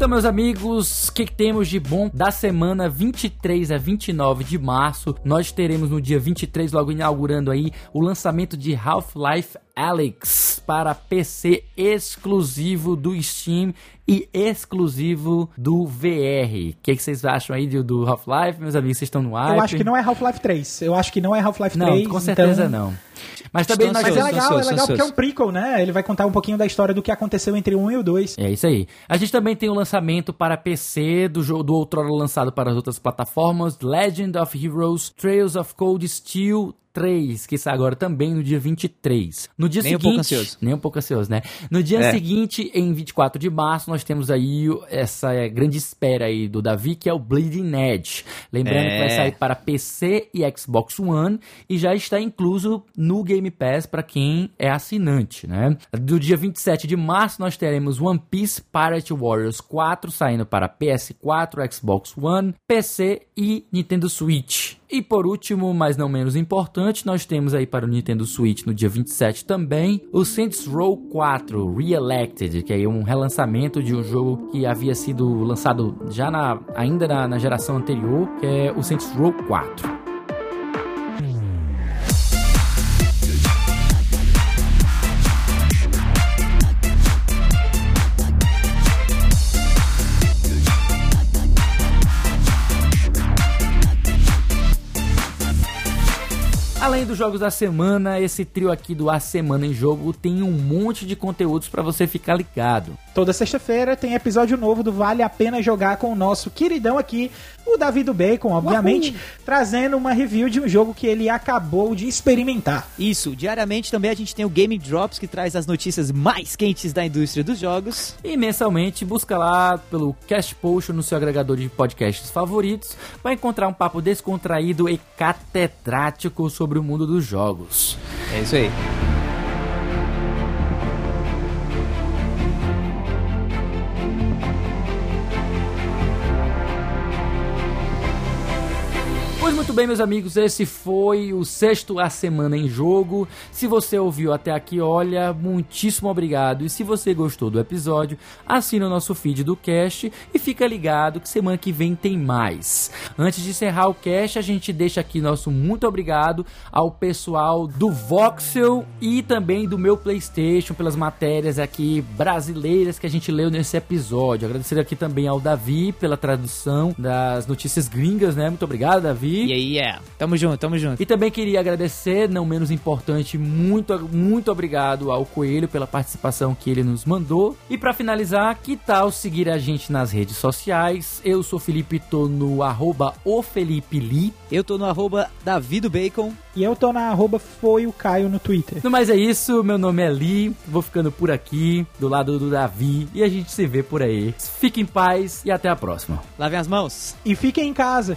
Então, meus amigos, o que, que temos de bom da semana 23 a 29 de março? Nós teremos no dia 23, logo inaugurando aí, o lançamento de Half-Life Alex para PC exclusivo do Steam e exclusivo do VR. O que, que, vocês acham aí do, do Half-Life, meus amigos? Vocês estão no ar? Eu acho que não é Half-Life 3. Eu acho que não é Half-Life 3. Não, com certeza então... não. Mas também nós... Mas é legal, é legal porque é um prequel, né? Ele vai contar um pouquinho da história do que aconteceu entre o 1 e o 2. É isso aí. A gente também tem o lançamento para PC do jogo do outrora lançado para as outras plataformas, Legend of Heroes, Trails of Cold Steel 3, que sai agora também no dia 23. No dia nem seguinte, um pouco ansioso. Nem um pouco ansioso, né? No dia é. seguinte, em 24 de março, nós temos aí essa é, grande espera aí do Davi, que é o Bleeding Edge. Lembrando é. que vai sair para PC e Xbox One e já está incluso no Game Pass para quem é assinante, né? Do dia 27 de março, nós teremos One Piece Pirate Warriors 4 saindo para PS4, Xbox One, PC e Nintendo Switch. E por último, mas não menos importante, nós temos aí para o Nintendo Switch no dia 27 também o Saints Row 4 Re-Elected, que é um relançamento de um jogo que havia sido lançado já na, ainda na, na geração anterior, que é o Saints Row 4. Além dos jogos da semana, esse trio aqui do A Semana em Jogo tem um monte de conteúdos para você ficar ligado. Toda sexta-feira tem episódio novo do Vale a Pena Jogar com o nosso queridão aqui, o Davi do Bacon, obviamente, Uhul. trazendo uma review de um jogo que ele acabou de experimentar. Isso, diariamente também a gente tem o Game Drops que traz as notícias mais quentes da indústria dos jogos. E mensalmente busca lá pelo Cast Post no seu agregador de podcasts favoritos, vai encontrar um papo descontraído e catedrático sobre o mundo dos jogos. É isso aí. Bem, meus amigos, esse foi o sexto A Semana em Jogo. Se você ouviu até aqui, olha, muitíssimo obrigado. E se você gostou do episódio, assina o nosso feed do cast e fica ligado que semana que vem tem mais. Antes de encerrar o cast, a gente deixa aqui nosso muito obrigado ao pessoal do Voxel e também do meu PlayStation pelas matérias aqui brasileiras que a gente leu nesse episódio. Agradecer aqui também ao Davi pela tradução das notícias gringas, né? Muito obrigado, Davi. E aí, é. Tamo junto, tamo junto. E também queria agradecer, não menos importante, muito, muito obrigado ao Coelho pela participação que ele nos mandou. E para finalizar, que tal seguir a gente nas redes sociais? Eu sou Felipe, tô no arroba o Felipe Lee. Eu tô no arroba Davido Bacon. E eu tô na arroba foi o Caio no Twitter. No mais é isso, meu nome é Lee, vou ficando por aqui, do lado do Davi, e a gente se vê por aí. Fique em paz e até a próxima. Lavem as mãos. E fiquem em casa.